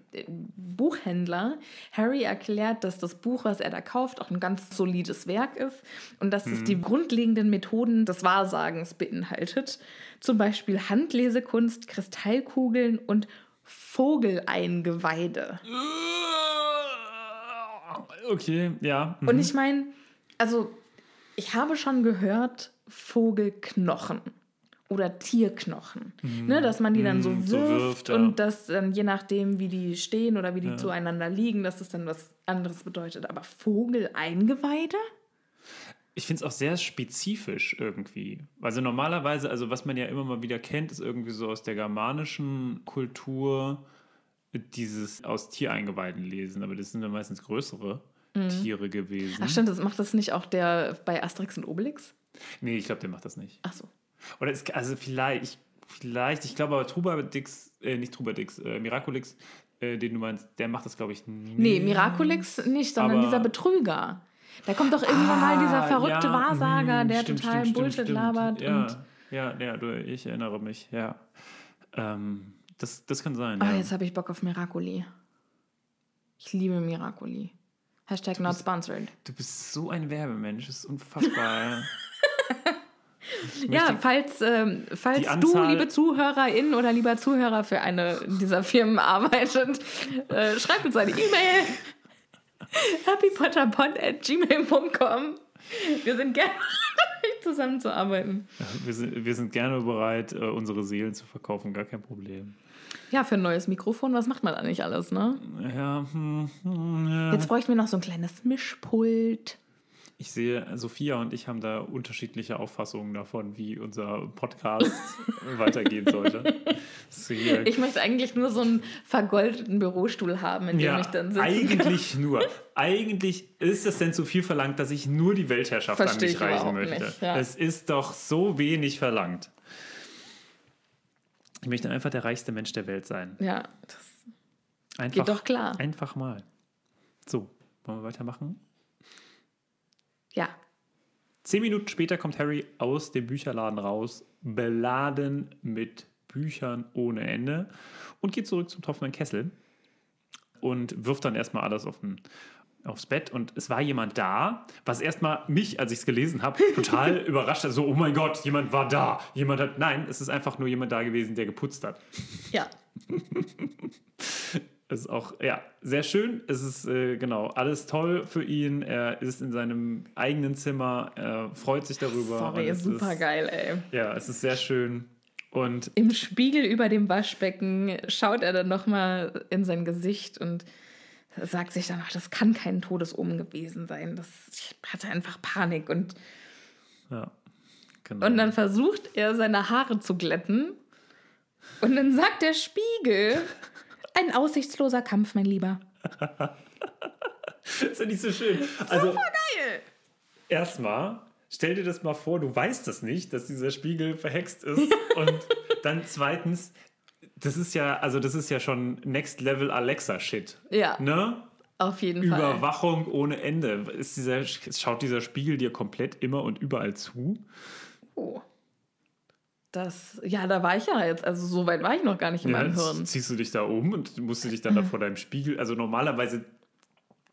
[SPEAKER 1] Buchhändler Harry erklärt, dass das Buch, was er da kauft, auch ein ganz solides Werk ist und dass es die grundlegenden Methoden des Wahrsagens beinhaltet. Zum Beispiel Handlesekunst, Kristallkugeln und Vogeleingeweide.
[SPEAKER 2] Okay, ja. mhm.
[SPEAKER 1] Und ich meine, also ich habe schon gehört, Vogelknochen oder Tierknochen. Ne, dass man die dann so
[SPEAKER 2] Mm,
[SPEAKER 1] wirft,
[SPEAKER 2] so wirft, ja.
[SPEAKER 1] und dass dann je nachdem, wie die stehen oder wie die
[SPEAKER 2] Ja.
[SPEAKER 1] zueinander liegen, dass das dann was anderes bedeutet. Aber Vogeleingeweide?
[SPEAKER 2] Ich finde es auch sehr spezifisch irgendwie. Also normalerweise, also was man ja immer mal wieder kennt, ist irgendwie so aus der germanischen Kultur dieses aus Tiereingeweiden lesen. Aber das sind dann meistens größere Tiere gewesen.
[SPEAKER 1] Mhm. Ach stimmt, das macht das nicht auch der bei Asterix und Obelix?
[SPEAKER 2] Nee, ich glaube, der macht das nicht.
[SPEAKER 1] Ach so.
[SPEAKER 2] Oder es, also vielleicht, vielleicht, ich glaube aber Trubadix, äh, nicht Trubadix, äh, Miraculix, äh, den du meinst, der macht das, glaube ich, nicht.
[SPEAKER 1] Nee, Miraculix nicht, sondern dieser Betrüger. Da kommt doch irgendwann mal dieser
[SPEAKER 2] Ah,
[SPEAKER 1] verrückte
[SPEAKER 2] ja,
[SPEAKER 1] Wahrsager,
[SPEAKER 2] mm,
[SPEAKER 1] der
[SPEAKER 2] stimmt,
[SPEAKER 1] total
[SPEAKER 2] stimmt,
[SPEAKER 1] Bullshit
[SPEAKER 2] stimmt,
[SPEAKER 1] labert.
[SPEAKER 2] Ja, ja, ja du, ich erinnere mich, ja. Ähm, das, das kann sein.
[SPEAKER 1] oh,
[SPEAKER 2] ja.
[SPEAKER 1] jetzt habe ich Bock auf Miracoli. Ich liebe Miracoli. Hashtag not sponsored.
[SPEAKER 2] Du bist so ein Werbemensch, das ist unfassbar. <laughs>
[SPEAKER 1] Ja, falls, ähm, falls du, liebe Zuhörerin oder lieber Zuhörer für eine dieser Firmen <laughs> arbeitet, äh, schreibt uns eine E-Mail. Happypotterpod at gmail.com. Wir sind gerne bereit, zusammenzuarbeiten.
[SPEAKER 2] wir, sind, wir sind gerne bereit, äh, unsere Seelen zu verkaufen, gar kein Problem.
[SPEAKER 1] Ja, für ein neues Mikrofon, was macht man da nicht alles, ne?
[SPEAKER 2] Ja, hm, hm, ja.
[SPEAKER 1] Jetzt bräuchten wir noch so ein kleines Mischpult.
[SPEAKER 2] Ich sehe, Sophia und ich haben da unterschiedliche Auffassungen davon, wie unser Podcast <laughs> weitergehen sollte.
[SPEAKER 1] Ich möchte eigentlich nur so einen vergoldeten Bürostuhl haben, in dem
[SPEAKER 2] ja,
[SPEAKER 1] ich dann sitzen kann.
[SPEAKER 2] eigentlich <laughs> nur. Eigentlich ist es denn zu viel verlangt, dass ich nur die Weltherrschaft
[SPEAKER 1] Verstehe
[SPEAKER 2] an
[SPEAKER 1] ich
[SPEAKER 2] mich reichen möchte.
[SPEAKER 1] nicht, ja.
[SPEAKER 2] Es ist doch so wenig verlangt. Ich möchte einfach der reichste Mensch der Welt sein.
[SPEAKER 1] Ja, das
[SPEAKER 2] Einfach,
[SPEAKER 1] geht doch klar.
[SPEAKER 2] Einfach mal. So, wollen wir weitermachen?
[SPEAKER 1] Ja,
[SPEAKER 2] Zehn Minuten später kommt Harry aus dem Bücherladen raus, beladen mit Büchern ohne Ende und geht zurück zum tropfenden Kessel und wirft dann erstmal alles auf den, aufs Bett. Und es war jemand da, was erstmal mich, als ich es gelesen habe, total <laughs> überrascht hat. So, oh mein Gott, jemand war da. Jemand hat. Nein, es ist einfach nur jemand da gewesen, der geputzt hat.
[SPEAKER 1] ja. <laughs>
[SPEAKER 2] Es ist auch, ja, sehr schön. Es ist, äh, genau, alles toll für ihn. Er ist in seinem eigenen Zimmer, er freut sich darüber.
[SPEAKER 1] Sorry, super
[SPEAKER 2] ist,
[SPEAKER 1] geil, ey.
[SPEAKER 2] Ja, es ist sehr schön. Und
[SPEAKER 1] Im Spiegel über dem Waschbecken schaut er dann nochmal in sein Gesicht und sagt sich dann, ach, das kann kein Todesomen gewesen sein. Das, ich hatte einfach Panik. Und,
[SPEAKER 2] ja, genau.
[SPEAKER 1] und dann versucht er, seine Haare zu glätten. Und dann sagt der Spiegel, <laughs> ein aussichtsloser Kampf, mein Lieber.
[SPEAKER 2] Das <laughs> ist ja nicht so schön. Also,
[SPEAKER 1] Geil!
[SPEAKER 2] erstmal, stell dir das mal vor, du weißt das nicht, dass dieser Spiegel verhext ist. <laughs> Und dann zweitens, das ist ja, also das ist ja schon Next Level Alexa-Shit.
[SPEAKER 1] Ja,
[SPEAKER 2] Ne?
[SPEAKER 1] auf jeden Fall.
[SPEAKER 2] Überwachung ohne Ende. Ist dieser, schaut dieser Spiegel dir komplett immer und überall zu?
[SPEAKER 1] Oh. Das, ja, da war ich ja jetzt, also so weit war ich noch gar nicht in
[SPEAKER 2] Ja,
[SPEAKER 1] meinem
[SPEAKER 2] jetzt
[SPEAKER 1] Hirn.
[SPEAKER 2] ziehst du dich da um und musst du dich dann da <laughs> vor deinem Spiegel, also normalerweise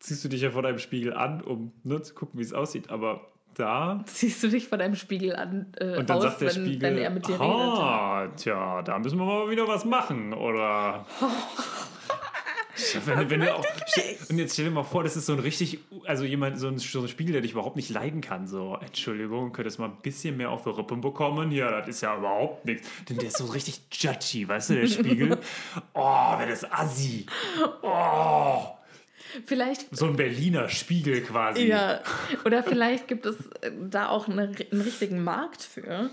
[SPEAKER 2] ziehst du dich ja vor deinem Spiegel an, um ne, zu gucken, wie es aussieht, aber da
[SPEAKER 1] Ziehst du dich vor deinem Spiegel an, äh,
[SPEAKER 2] und dann
[SPEAKER 1] aus,
[SPEAKER 2] sagt der
[SPEAKER 1] wenn,
[SPEAKER 2] Spiegel,
[SPEAKER 1] wenn er mit dir redet.
[SPEAKER 2] ah, tja, da müssen wir mal wieder was machen, oder... <laughs> Wenn, wenn auch, und jetzt stell dir mal vor, das ist so ein richtig, also jemand, so ein, so ein Spiegel, der dich überhaupt nicht leiden kann. So, Entschuldigung, könntest du mal ein bisschen mehr auf die Rippen bekommen? Ja, das ist ja überhaupt nichts. Denn der ist so richtig judgy, weißt du, der Spiegel. <laughs> Oh, wer das assi. Oh,
[SPEAKER 1] Vielleicht
[SPEAKER 2] so ein Berliner Spiegel quasi.
[SPEAKER 1] Ja, oder vielleicht gibt es äh, da auch eine, einen richtigen Markt für.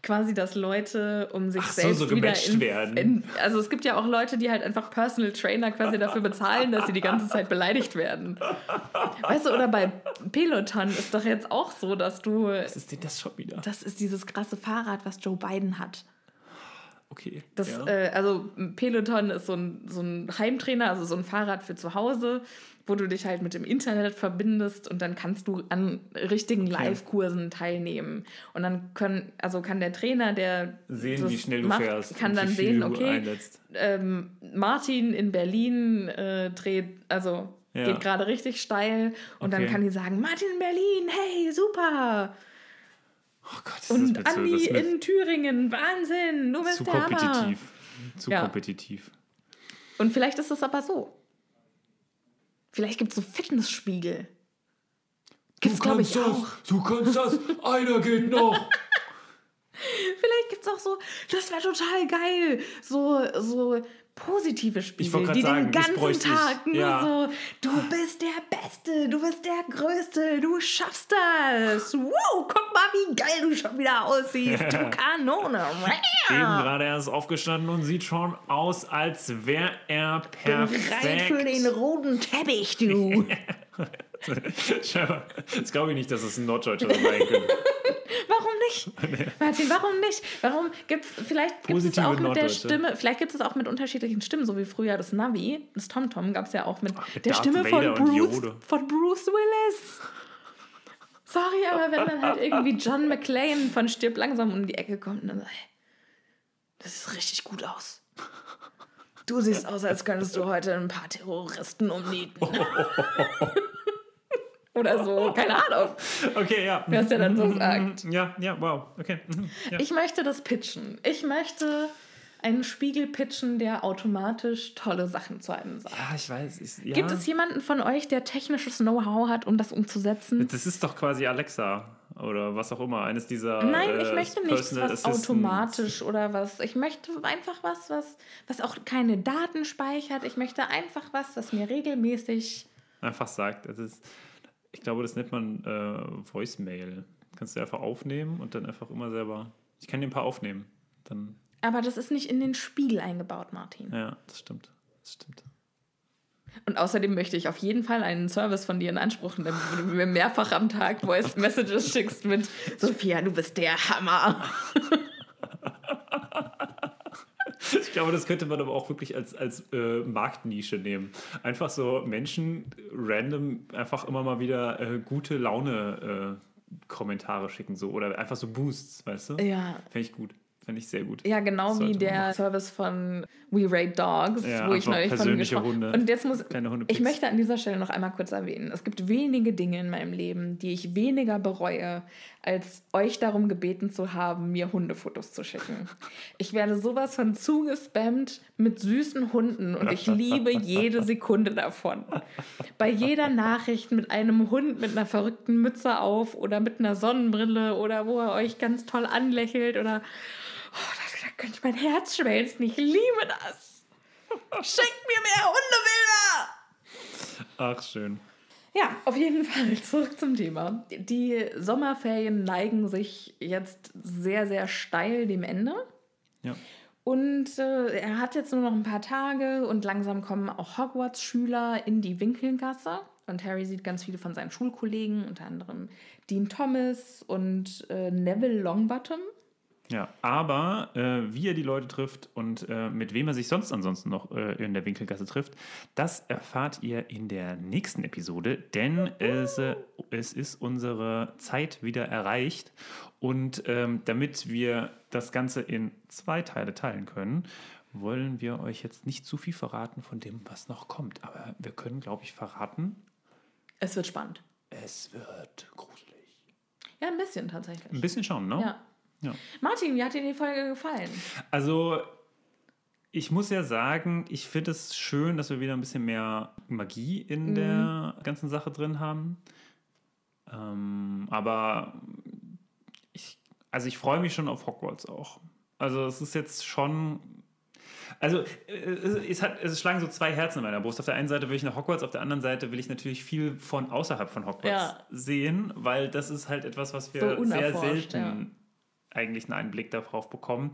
[SPEAKER 1] Quasi, dass Leute um sich
[SPEAKER 2] Ach so,
[SPEAKER 1] selbst
[SPEAKER 2] so
[SPEAKER 1] wieder
[SPEAKER 2] gematcht
[SPEAKER 1] in,
[SPEAKER 2] werden.
[SPEAKER 1] In, also es gibt ja auch Leute, die halt einfach Personal Trainer quasi dafür bezahlen, dass sie die ganze Zeit beleidigt werden. Weißt du, oder bei Peloton ist doch jetzt auch so, dass du.
[SPEAKER 2] Was ist denn das schon wieder?
[SPEAKER 1] Das ist dieses krasse Fahrrad, was Joe Biden hat.
[SPEAKER 2] Okay.
[SPEAKER 1] Das,
[SPEAKER 2] ja.
[SPEAKER 1] äh, also Peloton ist so ein, so ein Heimtrainer, also so ein Fahrrad für zu Hause, wo du dich halt mit dem Internet verbindest und dann kannst du an richtigen Live-Kursen teilnehmen. Und dann können, also kann der Trainer, der
[SPEAKER 2] sehen, wie schnell du
[SPEAKER 1] macht,
[SPEAKER 2] fährst.
[SPEAKER 1] kann dann sehen, okay, ähm, Martin in Berlin äh, dreht, also
[SPEAKER 2] Ja.
[SPEAKER 1] geht gerade richtig steil und dann
[SPEAKER 2] Okay.
[SPEAKER 1] kann die sagen, Martin in Berlin, hey, super.
[SPEAKER 2] Oh Gott,
[SPEAKER 1] Und Andi in Thüringen, Wahnsinn, du bist
[SPEAKER 2] zu
[SPEAKER 1] der Hammer.
[SPEAKER 2] kompetitiv. Zu
[SPEAKER 1] Ja.
[SPEAKER 2] kompetitiv.
[SPEAKER 1] Und vielleicht ist es aber so. Vielleicht gibt es so Fitnessspiegel. Gibt's, glaube ich, auch.
[SPEAKER 2] du kannst das, einer geht noch. <laughs>
[SPEAKER 1] Vielleicht gibt es auch so, das wäre total geil, so, so positive Spiegel, die
[SPEAKER 2] sagen,
[SPEAKER 1] den ganzen. Tag nur
[SPEAKER 2] Ja.
[SPEAKER 1] so, du bist der Beste, du bist der Größte, du schaffst das. Wow, guck mal, wie geil du schon wieder aussiehst, du <laughs> Kanone.
[SPEAKER 2] Eben gerade erst aufgestanden und sieht schon aus, als wäre er
[SPEAKER 1] Bereit für den
[SPEAKER 2] perfekt.
[SPEAKER 1] roten Teppich, du. <laughs> <laughs>
[SPEAKER 2] Jetzt glaube ich nicht, dass es ein Norddeutscher sein könnte. <laughs>
[SPEAKER 1] Warum nicht? <laughs> Martin, warum nicht? Warum gibt es, vielleicht gibt es auch mit der. Stimme, vielleicht gibt es auch mit unterschiedlichen Stimmen, so wie früher das Navi, das TomTom gab es ja auch mit,
[SPEAKER 2] mit
[SPEAKER 1] der
[SPEAKER 2] Darth
[SPEAKER 1] Stimme von
[SPEAKER 2] Vader
[SPEAKER 1] Bruce, von Bruce Willis. Sorry, aber wenn dann halt irgendwie John McClane von Stirb langsam um die Ecke kommt und dann hey, das sieht richtig gut aus. Du siehst aus, als könntest du heute ein paar Terroristen umnieten. Oder so, keine Ahnung.
[SPEAKER 2] Okay, ja.
[SPEAKER 1] Was der dann so sagt.
[SPEAKER 2] Ja, ja, wow. Okay. mhm, Ja.
[SPEAKER 1] Ich möchte das pitchen. Ich möchte einen Spiegel pitchen, der automatisch tolle Sachen zu einem sagt.
[SPEAKER 2] ja, ich weiß. Ich, ja.
[SPEAKER 1] Gibt es jemanden von euch, der technisches Know-how hat, um das umzusetzen?
[SPEAKER 2] Das ist doch quasi Alexa oder was auch immer. Eines dieser.
[SPEAKER 1] Nein, ich
[SPEAKER 2] äh,
[SPEAKER 1] möchte nichts, was
[SPEAKER 2] Assistants.
[SPEAKER 1] automatisch oder was. Ich möchte einfach was, was, was auch keine Daten speichert. Ich möchte einfach was, was mir regelmäßig.
[SPEAKER 2] einfach sagt. Das ist, ich glaube, das nennt man äh, Voicemail. Kannst du einfach aufnehmen und dann einfach immer selber. Ich kann dir ein paar aufnehmen. Dann,
[SPEAKER 1] Aber das ist nicht in den Spiegel eingebaut, Martin.
[SPEAKER 2] ja, das stimmt. Das stimmt.
[SPEAKER 1] Und außerdem möchte ich auf jeden Fall einen Service von dir in Anspruch nehmen, wo du mir mehrfach am Tag Voice Messages schickst mit Sophia, du bist der Hammer. <laughs>
[SPEAKER 2] Ich glaube, das könnte man aber auch wirklich als, als äh, Marktnische nehmen. Einfach so Menschen random einfach immer mal wieder äh, gute Laune äh, Kommentare schicken so oder einfach so Boosts, weißt du?
[SPEAKER 1] Ja.
[SPEAKER 2] Fände ich gut. Fände ich sehr gut.
[SPEAKER 1] Ja, genau
[SPEAKER 2] Sollte
[SPEAKER 1] wie der. Service von We Rate Dogs,
[SPEAKER 2] Ja,
[SPEAKER 1] wo ich neulich von
[SPEAKER 2] persönliche
[SPEAKER 1] gesprochen
[SPEAKER 2] Hunde.
[SPEAKER 1] Und jetzt muss ich möchte an dieser Stelle noch einmal kurz erwähnen, es gibt wenige Dinge in meinem Leben, die ich weniger bereue, als euch darum gebeten zu haben, mir Hundefotos zu schicken. <laughs> Ich werde sowas von zugespammt mit süßen Hunden und ich liebe jede Sekunde davon. Bei jeder Nachricht mit einem Hund mit einer verrückten Mütze auf oder mit einer Sonnenbrille oder wo er euch ganz toll anlächelt oder Oh, da, da könnte mein Herz schmelzen. Ich liebe das. Schenkt mir mehr Hundebilder!
[SPEAKER 2] Ach, schön.
[SPEAKER 1] Ja, auf jeden Fall zurück zum Thema. Die Sommerferien neigen sich jetzt sehr, sehr steil dem Ende.
[SPEAKER 2] Ja.
[SPEAKER 1] Und äh, er hat jetzt nur noch ein paar Tage und langsam kommen auch Hogwarts-Schüler in die Winkelgasse. Und Harry sieht ganz viele von seinen Schulkollegen, unter anderem Dean Thomas und äh, Neville Longbottom.
[SPEAKER 2] Ja, aber äh, wie er die Leute trifft und äh, mit wem er sich sonst ansonsten noch äh, in der Winkelgasse trifft, das erfahrt ihr in der nächsten Episode, denn es, äh, es ist unsere Zeit wieder erreicht. Und ähm, damit wir das Ganze in zwei Teile teilen können, wollen wir euch jetzt nicht zu viel verraten von dem, was noch kommt. Aber wir können, glaube ich, verraten.
[SPEAKER 1] Es wird spannend.
[SPEAKER 2] Es wird gruselig.
[SPEAKER 1] Ja, ein bisschen tatsächlich.
[SPEAKER 2] Ein bisschen schauen, ne?
[SPEAKER 1] Ja.
[SPEAKER 2] Ja.
[SPEAKER 1] Martin, wie hat dir die Folge gefallen?
[SPEAKER 2] Also, ich muss ja sagen, ich finde es schön, dass wir wieder ein bisschen mehr Magie in mhm. der ganzen Sache drin haben. Ähm, aber ich, also ich freue mich schon auf Hogwarts auch. Also es ist jetzt schon. Also es, hat, es schlagen so zwei Herzen in meiner Brust. Auf der einen Seite will ich nach Hogwarts, auf der anderen Seite will ich natürlich viel von außerhalb von Hogwarts ja. sehen, weil das ist halt etwas, was wir so sehr selten ja. Eigentlich einen Einblick darauf bekommen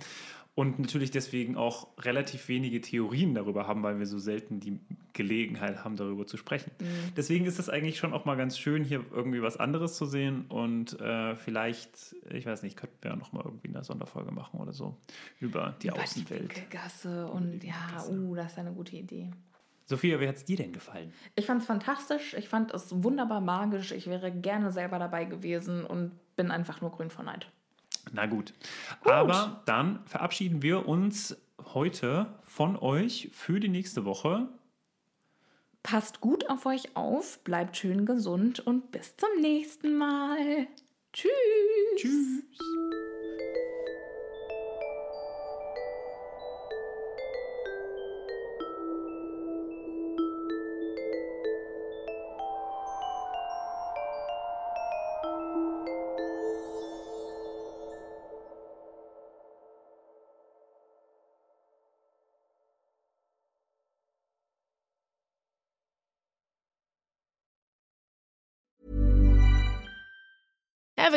[SPEAKER 2] und natürlich deswegen auch relativ wenige Theorien darüber haben, weil wir so selten die Gelegenheit haben, darüber zu sprechen. Mhm. Deswegen ist es eigentlich schon auch mal ganz schön, hier irgendwie was anderes zu sehen und äh, vielleicht, ich weiß nicht, könnten wir ja noch mal irgendwie eine Sonderfolge machen oder so über die über Außenwelt.
[SPEAKER 1] Die Gasse und die ja, uh, das ist eine gute Idee.
[SPEAKER 2] Sophia, wie hat es dir denn gefallen?
[SPEAKER 1] Ich fand es fantastisch, ich fand es wunderbar magisch, ich wäre gerne selber dabei gewesen und bin einfach nur grün vor Neid.
[SPEAKER 2] Na gut. gut. Aber dann verabschieden wir uns heute von euch für die nächste Woche.
[SPEAKER 1] Passt gut auf euch auf, bleibt schön gesund und bis zum nächsten Mal. Tschüss. Tschüss.